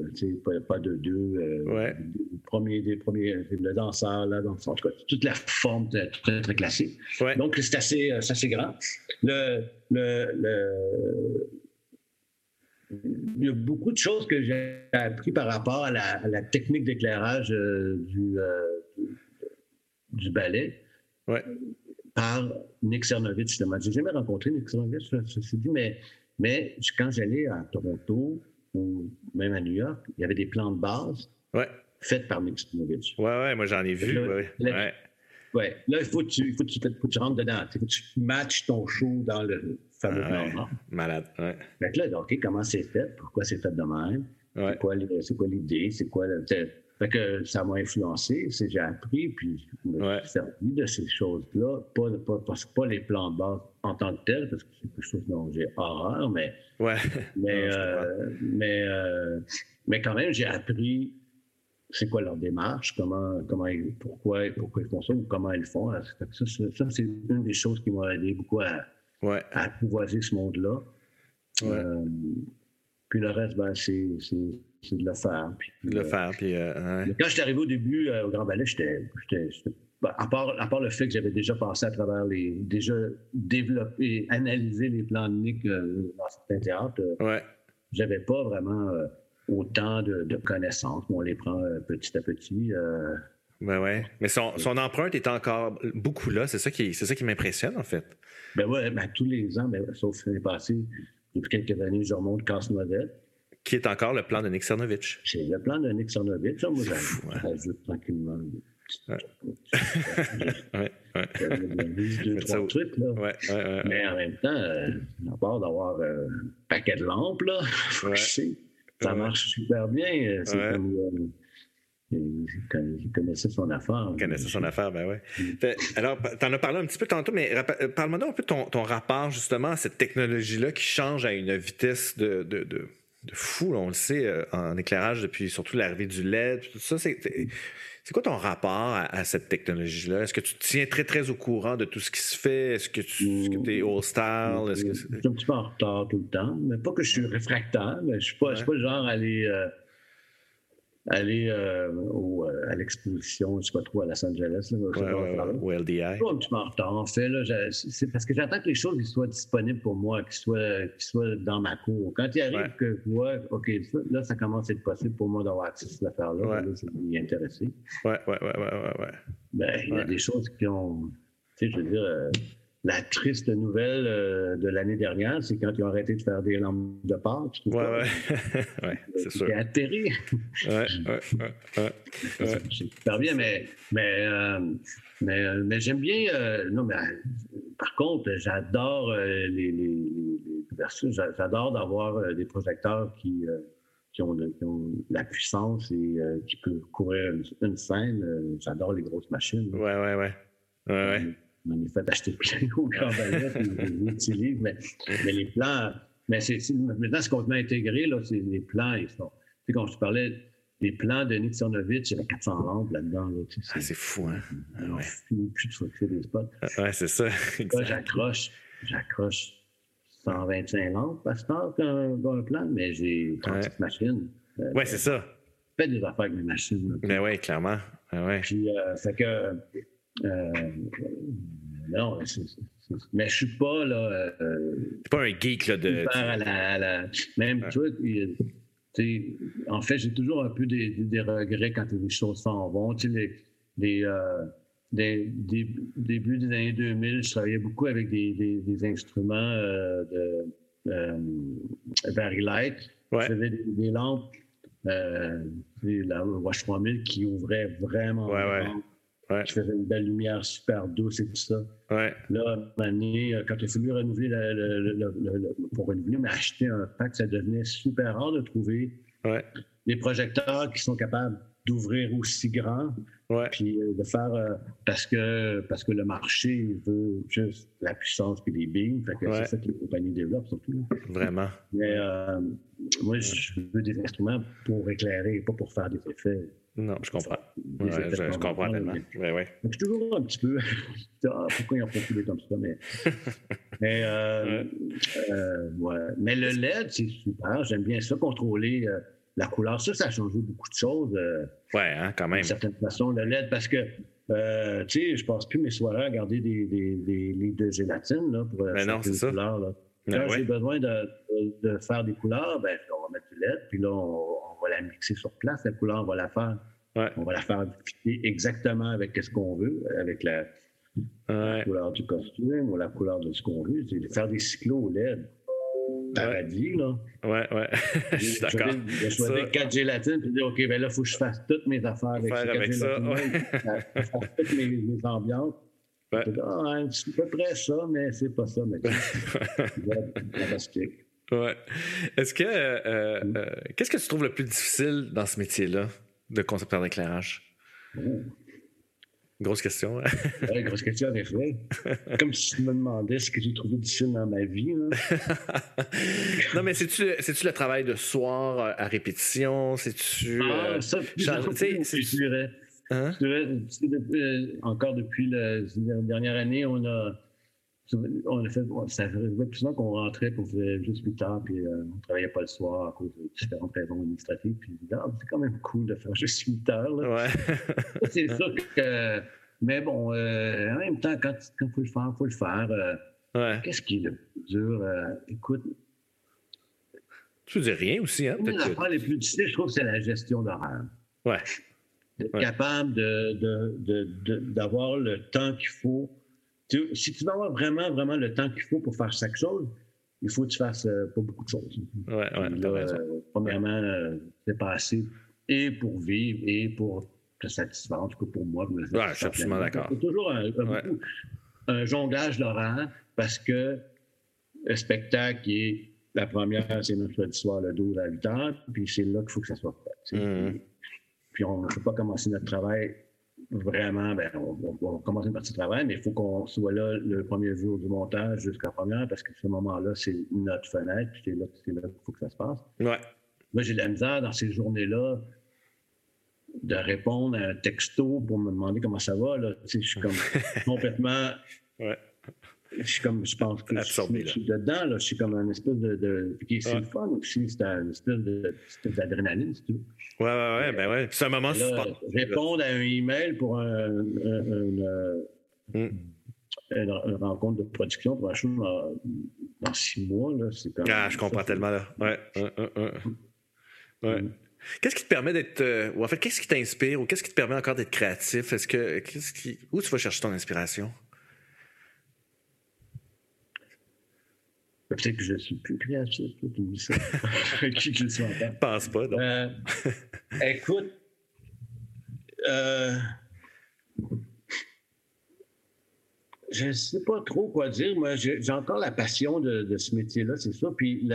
pas, de deux. Euh, premier, des premiers, le danseur, là, donc, en tout cas, toute la forme très, très classique. Donc, c'est assez, assez grand. Le, le, il y a beaucoup de choses que j'ai appris par rapport à la, technique d'éclairage du, du ballet. Ouais par Nick Cernovich, justement. J'ai jamais rencontré Nick Cernovich, ceci dit, mais, mais quand j'allais à Toronto ou même à New York, il y avait des plans de base ouais. faits par Nick Cernovich. Oui, oui, moi j'en ai vu. Là, ouais. Là, ouais. là, il faut que, tu, faut, que tu, faut que tu rentres dedans. Il faut que tu matches ton show dans le fameux plan Malade, ouais. Fait là, OK, comment c'est fait? Pourquoi c'est fait de même? C'est quoi, l'idée? C'est quoi le que ça m'a influencé, c'est j'ai appris, puis je me suis servi de ces choses-là, pas, pas, pas, les plans de base en tant que tel, parce que c'est quelque chose dont j'ai horreur, mais, ouais. mais, euh, mais, euh, mais quand même, j'ai appris c'est quoi leur démarche, comment, comment ils, pourquoi, pourquoi ils font ça ou comment ils le font. Ça, ça, c'est une des choses qui m'a aidé beaucoup à, à apprivoiser ce monde-là. Euh, puis le reste, ben, c'est de le faire. Puis, de le euh, faire. Puis, euh, Quand j'étais arrivé au début au Grand Ballet, j'étais. Ben, à part, à part le fait que j'avais déjà passé à travers les. déjà développé, analysé les plans de Nick dans certains théâtres, ouais. j'avais pas vraiment autant de, connaissances. on les prend petit à petit. Ben ouais. Mais son, son, empreinte est encore beaucoup là. C'est ça qui, c'est ça qui m'impressionne, en fait. Ben ouais, ben, tous les ans, ben, sauf l'année passée, depuis quelques années, je remonte Casse-Noisette qui est encore le plan de Nick Cernovich. C'est le plan de Nick Cernovich. Moi, j'ajoute tranquillement. Ouais. ouais, ouais. deux, trois trucs, là. Ouais, ouais, Mais en même temps, euh, à part d'avoir euh, un paquet de lampes, là, ça marche super bien. C'est comme. Euh, il connaissait son affaire. Il connaissait son affaire, ben oui. Mm. Alors, tu en as parlé un petit peu tantôt, mais parle-moi un peu de ton, ton, rapport justement à cette technologie-là qui change à une vitesse de, de, de de fou, on le sait, euh, en éclairage depuis surtout l'arrivée du LED, tout ça. C'est, quoi ton rapport à, cette technologie-là? Est-ce que tu te tiens très, très au courant de tout ce qui se fait? Est-ce que tu es old style? je suis un petit peu en retard tout le temps, mais pas que je suis réfractaire, mais je ne suis, pas, suis pas le genre à aller. Euh, aller euh, au, euh, à l'exposition, je ne sais pas trop, à Los Angeles. Là, ouais, ou LDI. un petit peu en retard, en fait. c'est parce que j'attends que les choses soient disponibles pour moi, qu'ils soient, soient dans ma cour. Quand il arrive que je vois, OK, là, ça commence à être possible pour moi d'avoir accès à cette affaire-là, là, je vais m'y intéresser. Ouais, ouais, ouais, ouais, ouais. ouais. Ben, il y a des choses qui ont. Tu sais, je veux dire. Euh, la triste nouvelle euh, de l'année dernière, c'est quand ils ont arrêté de faire des lampes de pâte. Oui, oui. ouais, c'est sûr. C'est atterri. C'est super bien, mais, mais, euh, mais, euh, mais j'aime bien. non, mais par contre, j'adore les, les, les J'adore d'avoir des projecteurs qui, qui, ont qui, ont la puissance et qui peuvent couvrir une, scène. J'adore les grosses machines. Oui, oui, oui. Ouais, ouais m'en ai fait acheter plein au Grand les mais, mais les plans, mais c'est, maintenant, ce qu'on a intégré, là, c'est les plans, ils sont, tu sais, quand je te parlais, les plans de Nick Cernovich, il y avait 400 lampes là-dedans. Là, tu sais, ah, c'est fou, hein? On ouais. plus de fixer des spots. Ah, ouais, c'est ça. Là, j'accroche, j'accroche 125 lampes à ce temps qu'un un plan, mais j'ai 30 ouais. machines. Euh, ouais, c'est ça. Fais des affaires avec mes machines. mais oui, clairement. ouais. Puis, euh, fait que euh, non, mais je suis pas là. Euh, pas un geek là de. À la, même en fait, j'ai toujours un peu des, regrets quand les choses s'en vont. Tu sais, les, les, euh, des, début des années 2000, je travaillais beaucoup avec des, instruments euh, de euh, Very Light. Ouais. Je faisais des, lampes, euh, la Watch 3000 qui ouvrait vraiment. Ouais, ouais. Qui faisait une belle lumière super douce et tout ça. Ouais. Là, à année, quand il a fallu renouveler, le, pour renouveler, mais acheter un pack, ça devenait super rare de trouver ouais. des projecteurs qui sont capables d'ouvrir aussi grand, puis euh, de faire euh, parce que parce que le marché veut juste la puissance puis les fait que c'est ça que les compagnies développent surtout. Vraiment. Mais euh, moi, je veux des instruments pour éclairer, pas pour faire des effets. Non, je comprends. je, comprends tellement. Mais, ouais. Je suis toujours un petit peu. ah, pourquoi ils ont fait comme ça? Mais, mais, euh, ouais. mais le LED, c'est super. J'aime bien ça, contrôler la couleur. Ça, ça a changé beaucoup de choses. Euh, ouais, hein, quand même. D'une certaine façon, le LED, parce que, euh, tu sais, je passe plus mes soirées à garder des, des, des livres de gélatine là, pour euh, faire des couleurs. Là. Quand j'ai besoin de, de, faire des couleurs, ben, on va mettre du LED, puis là, on, va la mixer sur place. La couleur, on va la faire. On va la faire exactement avec ce qu'on veut, avec la, couleur du costume ou la couleur de ce qu'on veut. C'est faire des cyclos LED paradis, là. Ouais, ouais. je suis d'accord. J'ai choisi quatre gélatines, puis dire, OK, ben là, il faut que je fasse toutes mes affaires avec, Faire avec ça. Ouais. je fasse toutes mes, mes ambiances. Ouais. Ah, c'est à peu près ça, mais c'est pas ça, mais. Ouais. Est-ce que. Euh, mm. euh, Qu'est-ce que tu trouves le plus difficile dans ce métier-là de concepteur d'éclairage? Oh. Grosse question. Hein? ouais, grosse question, en effet. Comme si tu me demandais ce que j'ai trouvé difficile dans ma vie. non, mais c'est-tu le travail de soir euh, à répétition? C'est-tu. Ah, ça, je dirais. Hein? Euh, encore depuis la dernière année, on a. On a fait, ça faisait plus souvent qu'on rentrait pour faire juste 8 heures, puis euh, on ne travaillait pas le soir à cause de différentes raisons administratives. Puis ah, c'est quand même cool de faire juste 8 heures. Ouais. c'est ça que mais bon, euh, en même temps, quand il faut le faire, il faut le faire. Euh, qu'est-ce qui est le plus dur? Écoute. Tu dis rien aussi, hein? Une des les plus difficiles, je trouve, c'est la gestion d'horaire. Ouais. D'être capable d'avoir de, de, le temps qu'il faut. si tu veux avoir vraiment, vraiment le temps qu'il faut pour faire chaque chose, il faut que tu fasses pas beaucoup de choses. Ouais, ouais, là, premièrement, c'est pas assez et pour vivre et pour satisfaisant, en tout cas pour moi. je suis absolument d'accord. C'est toujours un, jonglage d'horaire parce que le spectacle est la première, c'est mercredi soir, le 12 à 8 heures, puis c'est là qu'il faut que ça soit fait. Puis on ne peut pas commencer notre travail vraiment, ben, on, va commencer une partie de travail, mais il faut qu'on soit là le premier jour du montage jusqu'à la première, parce que ce moment-là, c'est notre fenêtre, puis c'est là, là qu'il faut que ça se passe. Ouais. Moi, j'ai de la misère dans ces journées-là de répondre à un texto pour me demander comment ça va. Là. Tu sais, je suis comme complètement. Ouais. Je suis comme, je pense que je, suis dedans, là. Je suis comme un espèce de. de... c'est le fun aussi, c'est un espèce d'adrénaline, si tu veux. Ouais, ouais, ouais, ben ouais. C'est un moment super. Répondre à un email pour un, un, hmm. une, rencontre de production pour un show dans, dans six mois, là, c'est. Ah, je comprends tellement, là. Ouais, ouais, ouais. Hmm. Qu'est-ce qui te permet d'être. Euh, ou en fait, qu'est-ce qui t'inspire ou qu'est-ce qui te permet encore d'être créatif? Est-ce que. Qu'est-ce qui, où tu vas chercher ton inspiration? Peut-être que je suis plus créatif, tu dis ça. qui je suis encore. Pense pas, donc. Euh, écoute. Euh, je ne sais pas trop quoi dire. Moi, j'ai encore la passion de, ce métier-là, c'est ça. Puis,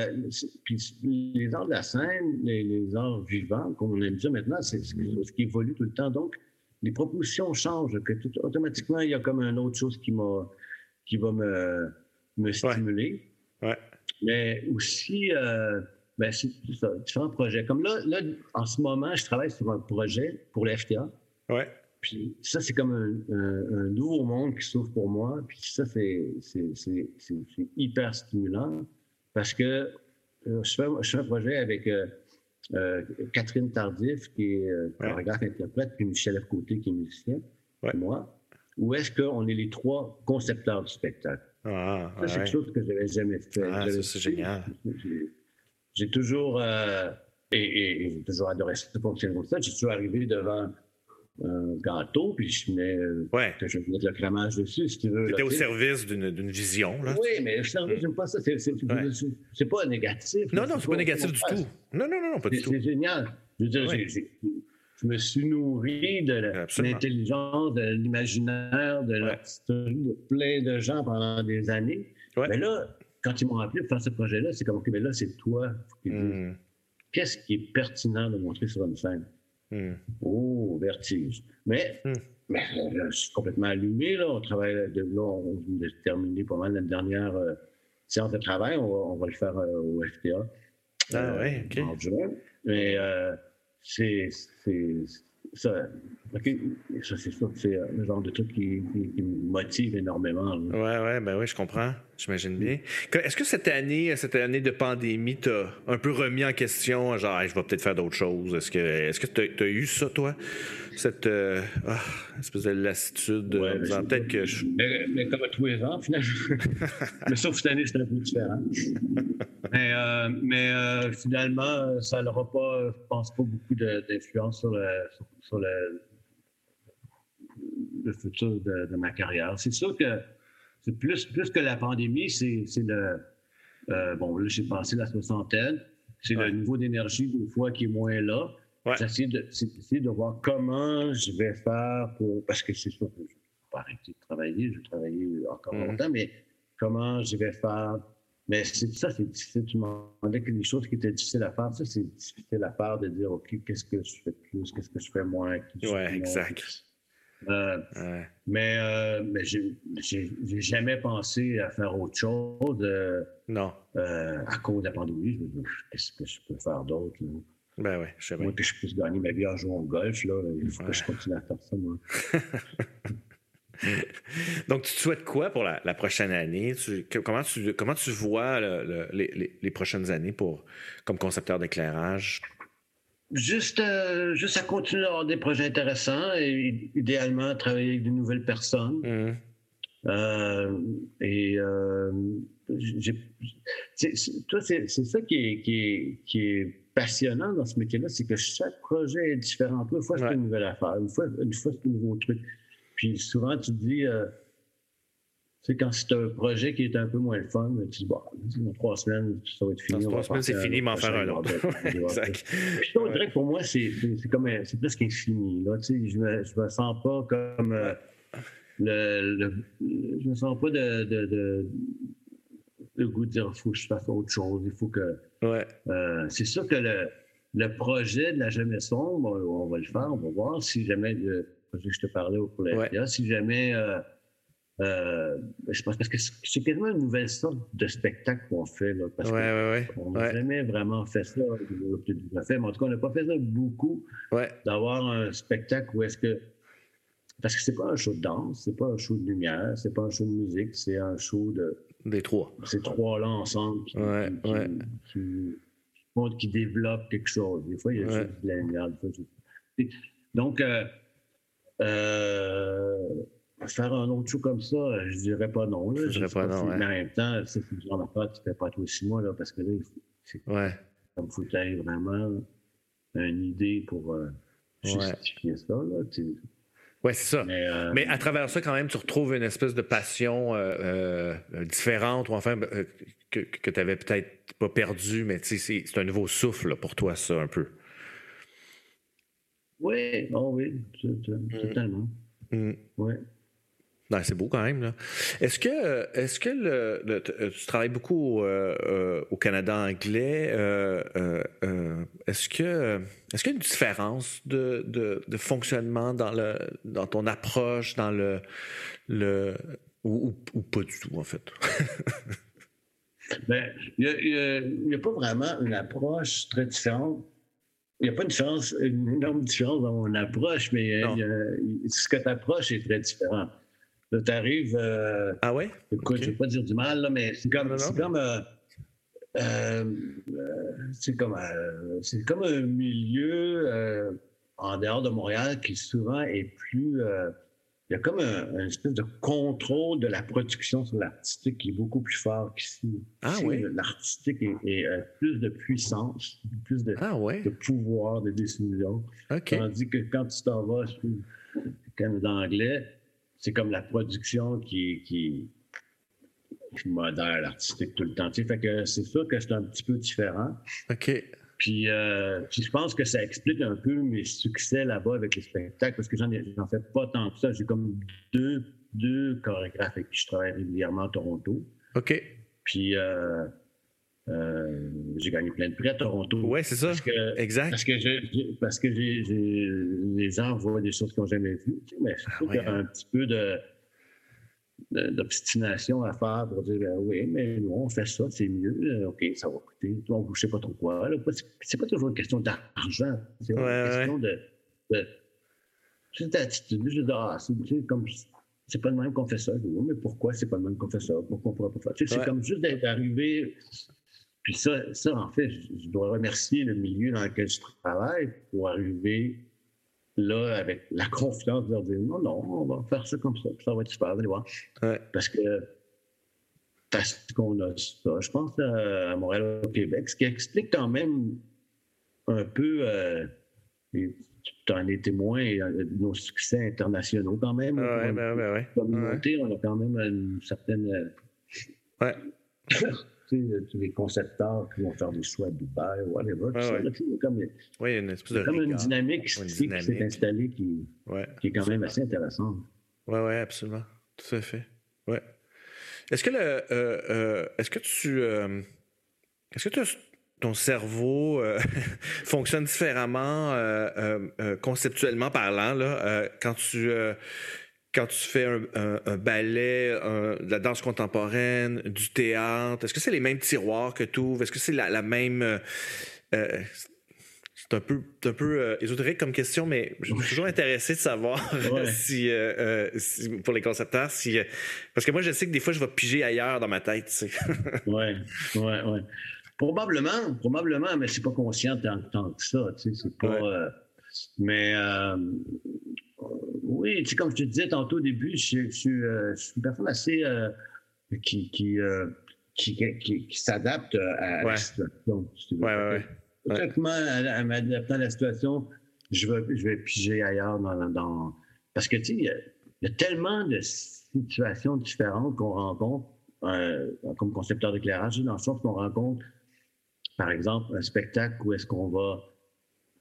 les arts de la scène, les, arts vivants, comme on aime dire maintenant, c'est ce qui évolue tout le temps. Donc, les propositions changent. Que automatiquement, il y a comme une autre chose qui, qui va me, me stimuler. Ouais. Mais aussi, euh, ben, c'est différents projets. Comme là, là, en ce moment, je travaille sur un projet pour l'FTA. Ouais. Puis ça, c'est comme un, nouveau monde qui s'ouvre pour moi. Puis ça, c'est hyper stimulant parce que euh, je, fais, un projet avec euh, euh, Catherine Tardif, qui est chorégraphe interprète, puis Michel F. Côté, qui est musicien, ouais. moi. Où est-ce qu'on est les trois concepteurs du spectacle? Ah, ça, c'est quelque chose que je n'avais jamais fait. Ah, c'est génial. J'ai toujours, et, et, et j'ai toujours adoré cette fonction comme ça. J'ai toujours arrivé devant un gâteau, puis je mets, ouais. je mets le crémage dessus, si tu veux. Tu au service d'une vision. Là. Oui, mais je service, j'aime pas ça. C'est pas négatif. Non, non, c'est pas négatif du tout. Non, non, non, pas du tout. C'est génial. Je veux dire, je me suis nourri de l'intelligence, de l'imaginaire, de de plein de gens pendant des années. Mais là, quand ils m'ont appelé pour faire ce projet-là, c'est comme, OK, mais là, c'est toi. Hmm. Qu'est-ce qui est pertinent de montrer sur une scène? Hmm. Oh, vertige. Mais, hmm. mais je suis complètement allumé. Là. On travaille de là, on vient de terminer pas mal la dernière euh, séance de travail. On va, le faire euh, au FTA. Ah oui, OK. En juin. Mais euh, c'est ça, ça c'est euh, le genre de truc qui, qui, me motive énormément. Oui, ouais, ben oui, je comprends. J'imagine bien. Est-ce que cette année, cette année de pandémie t'a un peu remis en question, genre, je vais peut-être faire d'autres choses? Est-ce que est-ce que tu as, eu ça, toi? Cette euh, ah, espèce de lassitude, ouais, peut-être que je... mais, comme à tous les ans, finalement. mais sauf cette année, c'est un peu différent. mais, euh, mais finalement, ça n'aura pas, je pense pas, beaucoup d'influence sur, sur le, le futur de, ma carrière. C'est sûr que c'est plus, plus que la pandémie, c'est le. Euh, bon, là, j'ai passé la soixantaine. C'est le niveau d'énergie, des fois, qui est moins là. J'essaie de, de voir comment je vais faire pour. Parce que c'est sûr que je ne vais pas arrêter de travailler, je vais travailler encore mm-hmm. longtemps, mais comment je vais faire? Mais ça, c'est difficile. Tu m'en demandais que des choses qui étaient difficiles à faire. Ça, c'est difficile à faire de dire, OK, qu'est-ce que je fais plus, qu'est-ce que je fais moins. Oui, exact. Euh, mais euh, mais j'ai jamais pensé à faire autre chose. Euh, non. à cause de la pandémie, qu'est-ce que je peux faire d'autre? Ben oui, je sais Moi, que je puisse gagner ma vie en jouant au golf, là, il faut que je continue à faire ça, moi. Donc, tu souhaites quoi pour la, prochaine année? comment, tu, comment tu vois les, les, prochaines années pour, comme concepteur d'éclairage? Juste, euh, juste à continuer à avoir des projets intéressants et idéalement travailler avec de nouvelles personnes. Mmh. Euh, et euh, c'est ça qui est, qui, est, qui est, passionnant dans ce métier-là, c'est que chaque projet est différent. Une fois, c'est une nouvelle affaire. Une fois, une fois c'est un nouveau truc. Puis souvent, tu te dis, sais, quand c'est un projet qui est un peu moins le fun, tu dis, bon, dans trois semaines, ça va être fini. Dans trois semaines, c'est fini, m'en faire un autre. exact. Puis, on dirait que pour moi, c'est comme, c'est plus qu'infini. Là, tu sais, je me, je me sens pas comme euh, le, le, je me sens pas de, de, de le goût de dire, il faut que je fasse autre chose. Il faut que. Ouais. Euh, c'est sûr que le, le projet de la jeunesse sombre, on va le faire, on va voir si jamais le projet que je te parlais au ouais. si jamais. Euh, euh, je pense parce que c'est quasiment une nouvelle sorte de spectacle qu'on fait. Là, parce on n'a jamais vraiment fait ça. Mais en tout cas, on n'a pas fait ça beaucoup d'avoir un spectacle où est-ce que. Parce que c'est pas un show de danse, c'est pas un show de lumière, c'est pas un show de musique, c'est un show de. Des trois. Ces trois-là ensemble qui, qui, qui, développent quelque chose. Des fois, il y a juste de la lumière. Donc, euh, euh, faire un autre show comme ça, je dirais pas non. je dirais pas, non. Mais en même temps, c'est le genre d'affaire tu fais pas tous six mois, là, parce que là, c'est ouais. comme faut que vraiment une idée pour euh, justifier ça. Là, oui, c'est ça. Euh, mais, à travers ça, quand même, tu retrouves une espèce de passion euh, différente, ou enfin, que, que tu n'avais peut-être pas perdu, mais c'est un nouveau souffle pour toi, ça, un peu. Oui, oh oui, mm. totalement. Mm. Oui. Ben, c'est beau quand même. Là. Est-ce que, est-ce que le, tu travailles beaucoup euh, euh, au Canada anglais? Euh, est-ce que est-ce qu'il y a une différence de, de, fonctionnement dans, le, dans ton approche, dans le, le ou, ou, pas du tout, en fait? ben, il n'y a, pas vraiment une approche très différente. Il n'y a pas une, différence, une énorme différence dans mon approche, mais ce que tu approches est très différent. Là, tu arrives. Euh, ah ouais? Écoute, je ne vais pas dire du mal, là, mais c'est comme. C'est comme, euh, euh, c'est comme, c'est comme un milieu en dehors de Montréal qui souvent est plus il y a comme un, espèce de contrôle de la production sur l'artistique qui est beaucoup plus fort qu'ici. Ah oui? L'artistique est, euh, plus de puissance, plus de, ah de pouvoir de décision. Tandis que quand tu t'en vas sur le Canada anglais, c'est comme la production qui, qui, qui modère l'artistique tout le temps. fait que c'est sûr que c'est un petit peu différent. OK. Euh, puis, je pense que ça explique un peu mes succès là-bas avec les spectacles, parce que j'en fais pas tant que ça. J'ai comme deux, deux chorégraphes avec qui je travaille régulièrement à Toronto. OK. Puis euh, euh, j'ai gagné plein de prix à Toronto. Oui, c'est ça. exact. Parce que, parce que les gens voient des choses qu'ils n'ont jamais vues. Mais je trouve qu'il y a un petit peu de d'obstination à faire pour dire ben oui, mais nous, on fait ça, c'est mieux, euh, OK, ça va coûter. On ne sait pas trop quoi. C'est pas toujours une question d'argent. C'est une question de. de c'est l'attitude. Je dis, ah, c'est comme. C'est pas le même qu'on fait ça. Mais pourquoi c'est pas le même qu'on fait ça? Pourquoi on pourrait pas faire? Ça? C'est comme juste d'être arrivé. Puis ça, ça, en fait, je dois remercier le milieu dans lequel je travaille pour arriver là, avec la confiance de leur dire non, non, on va faire ça comme ça, ça va être super, allez voir. Parce que parce qu'on a ça, je pense à, Montréal au Québec, ce qui explique quand même un peu, euh, tu en es témoin, euh, nos succès internationaux quand même. Ouais, ben, ben, ouais. Communauté, on a quand même une certaine. Euh, ouais. tous les concepteurs qui vont faire des choix à Dubaï, whatever. Ouais, Comme, oui, une espèce de comme une dynamique, qui s'est installée qui, qui, est quand même assez intéressante. Oui, oui, absolument. Tout à fait. Ouais. Est-ce que le, euh, euh, est-ce que tu, euh, est-ce que ton cerveau fonctionne différemment conceptuellement parlant là, quand tu quand tu fais un, ballet, de la danse contemporaine, du théâtre, est-ce que c'est les mêmes tiroirs que tout? Est-ce que c'est la, même... Euh, euh, c'est un peu, un peu euh, ésotérique comme question, mais je suis toujours intéressé de savoir si, pour les concepteurs, si, parce que moi, je sais que des fois, je vais piger ailleurs dans ma tête. Tu ouais, ouais, ouais. Probablement, probablement, mais c'est pas conscient tant, tant, que ça. Tu sais, c'est pas. mais oui, tu comme je te disais tantôt au début, je, suis euh, une personne assez euh, qui, qui, euh, qui, qui, s'adapte à la situation. Oui, oui, oui. à, m'adapter à la situation, je vais, je vais piger ailleurs dans, dans... Parce que, tu sais, il y, a tellement de situations différentes qu'on rencontre comme concepteur d'éclairage, dans le sens qu'on rencontre, par exemple, un spectacle où est-ce qu'on va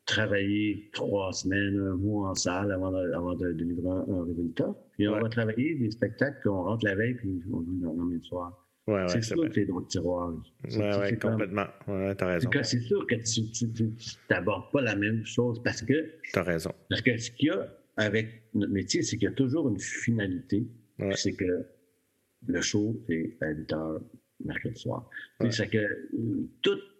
travailler trois semaines, un mois en salle avant de, avant de, délivrer un, résultat. Puis on va travailler des spectacles qu'on rentre la veille puis on joue le lendemain soir. Ouais, ouais, c'est sûr que c'est d'autres tiroirs. Oui, ouais, complètement. Ouais, t'as raison. C'est sûr que tu n'abordes pas la même chose parce que. T'as raison. Parce que ce qu'il y a avec notre métier, c'est qu'il y a toujours une finalité. C'est que le show, c'est à 8 h mercredi soir. C'est que euh,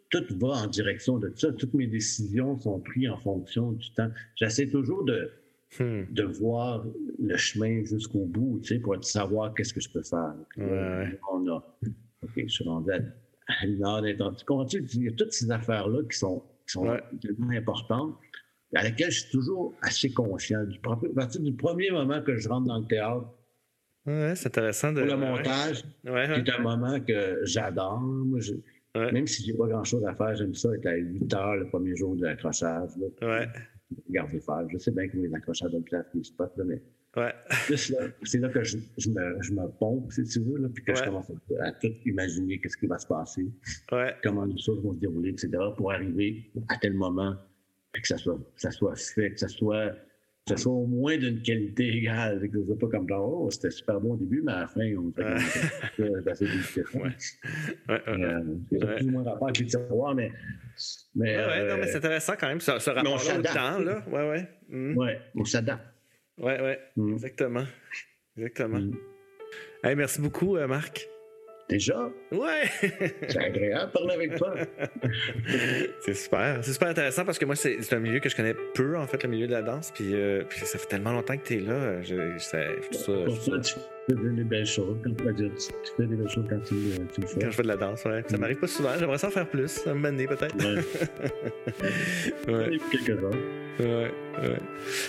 tout va en direction de ça. Toutes mes décisions sont prises en fonction du temps. J'essaie toujours de, hmm. de voir le chemin jusqu'au bout, tu sais, pour savoir qu'est-ce que je peux faire. On a, OK, je suis rendu à une heure. Il y a toutes ces affaires-là qui sont, qui sont tellement importantes, à lesquelles je suis toujours assez conscient. Du, à partir du premier moment que je rentre dans le théâtre, Ouais, c'est intéressant de. Pour le montage, c'est un moment que j'adore. Même si j'ai pas grand-chose à faire, j'aime ça être à 8 heures le premier jour de l'accrochage. Ouais. Garder faire. Je sais bien que les accrochages de place, les spots, là, mais. Ouais. c'est là que je, je, me, je, me, pompe, si tu veux, là, puis que je commence à, tout imaginer qu'est-ce qui va se passer, ouais. comment les choses vont se dérouler, etc., pour arriver à tel moment, puis que ça soit, ça soit fait, que ça soit ce soit au moins d'une qualité égale. Que ce soit pas comme genre, oh, c'était super bon au début, mais à la fin, on était assez difficile. Ouais. Ouais, euh, c'est plus ou moins rapport avec les tiroirs, mais. mais, ouais, non, mais c'est intéressant quand même, ce, ce rapport-là au temps. Là. Ouais, ouais. Mm. Ouais, on s'adapte. Ouais, ouais, mm. exactement. Exactement. Mm. Hey, merci beaucoup, euh, Marc. Déjà? Ouais! c'est agréable de parler avec toi. c'est super. C'est super intéressant parce que moi, c'est un milieu que je connais peu, en fait, le milieu de la danse. Puis, euh, puis ça fait tellement longtemps que tu es là. Je, tout ça, Pour ça, tu fais des belles choses. Tu, fais des belles choses quand tu, tu, le fais. Quand je fais de la danse, ouais. Ça m'arrive pas souvent. J'aimerais ça en faire plus. Ça me peut-être. Ouais. ouais. Ouais, ouais.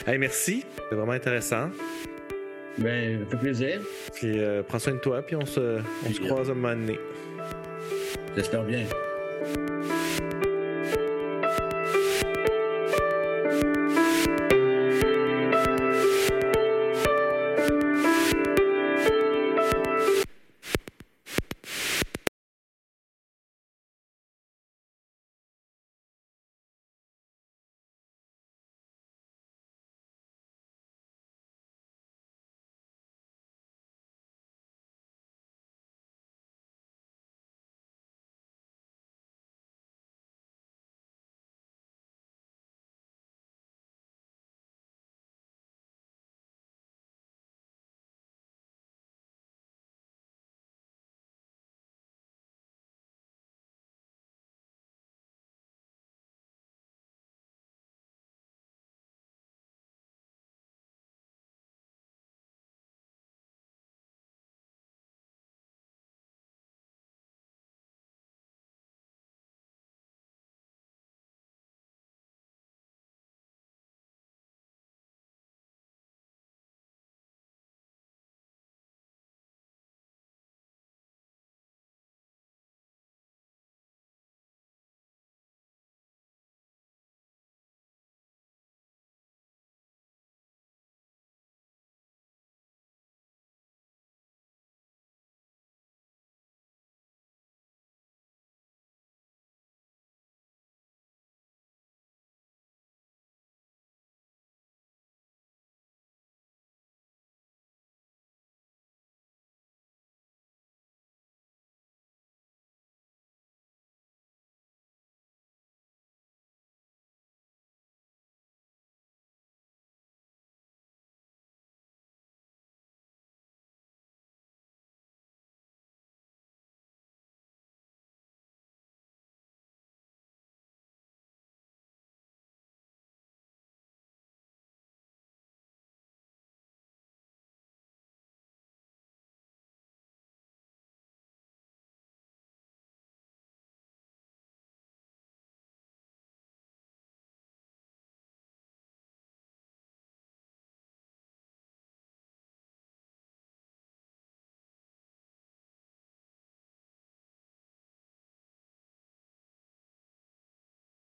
Hey, merci. C'est vraiment intéressant. Ben, fait plaisir. Puis euh, prends soin de toi, puis on se, on se euh, croise à un moment donné. J'espère bien.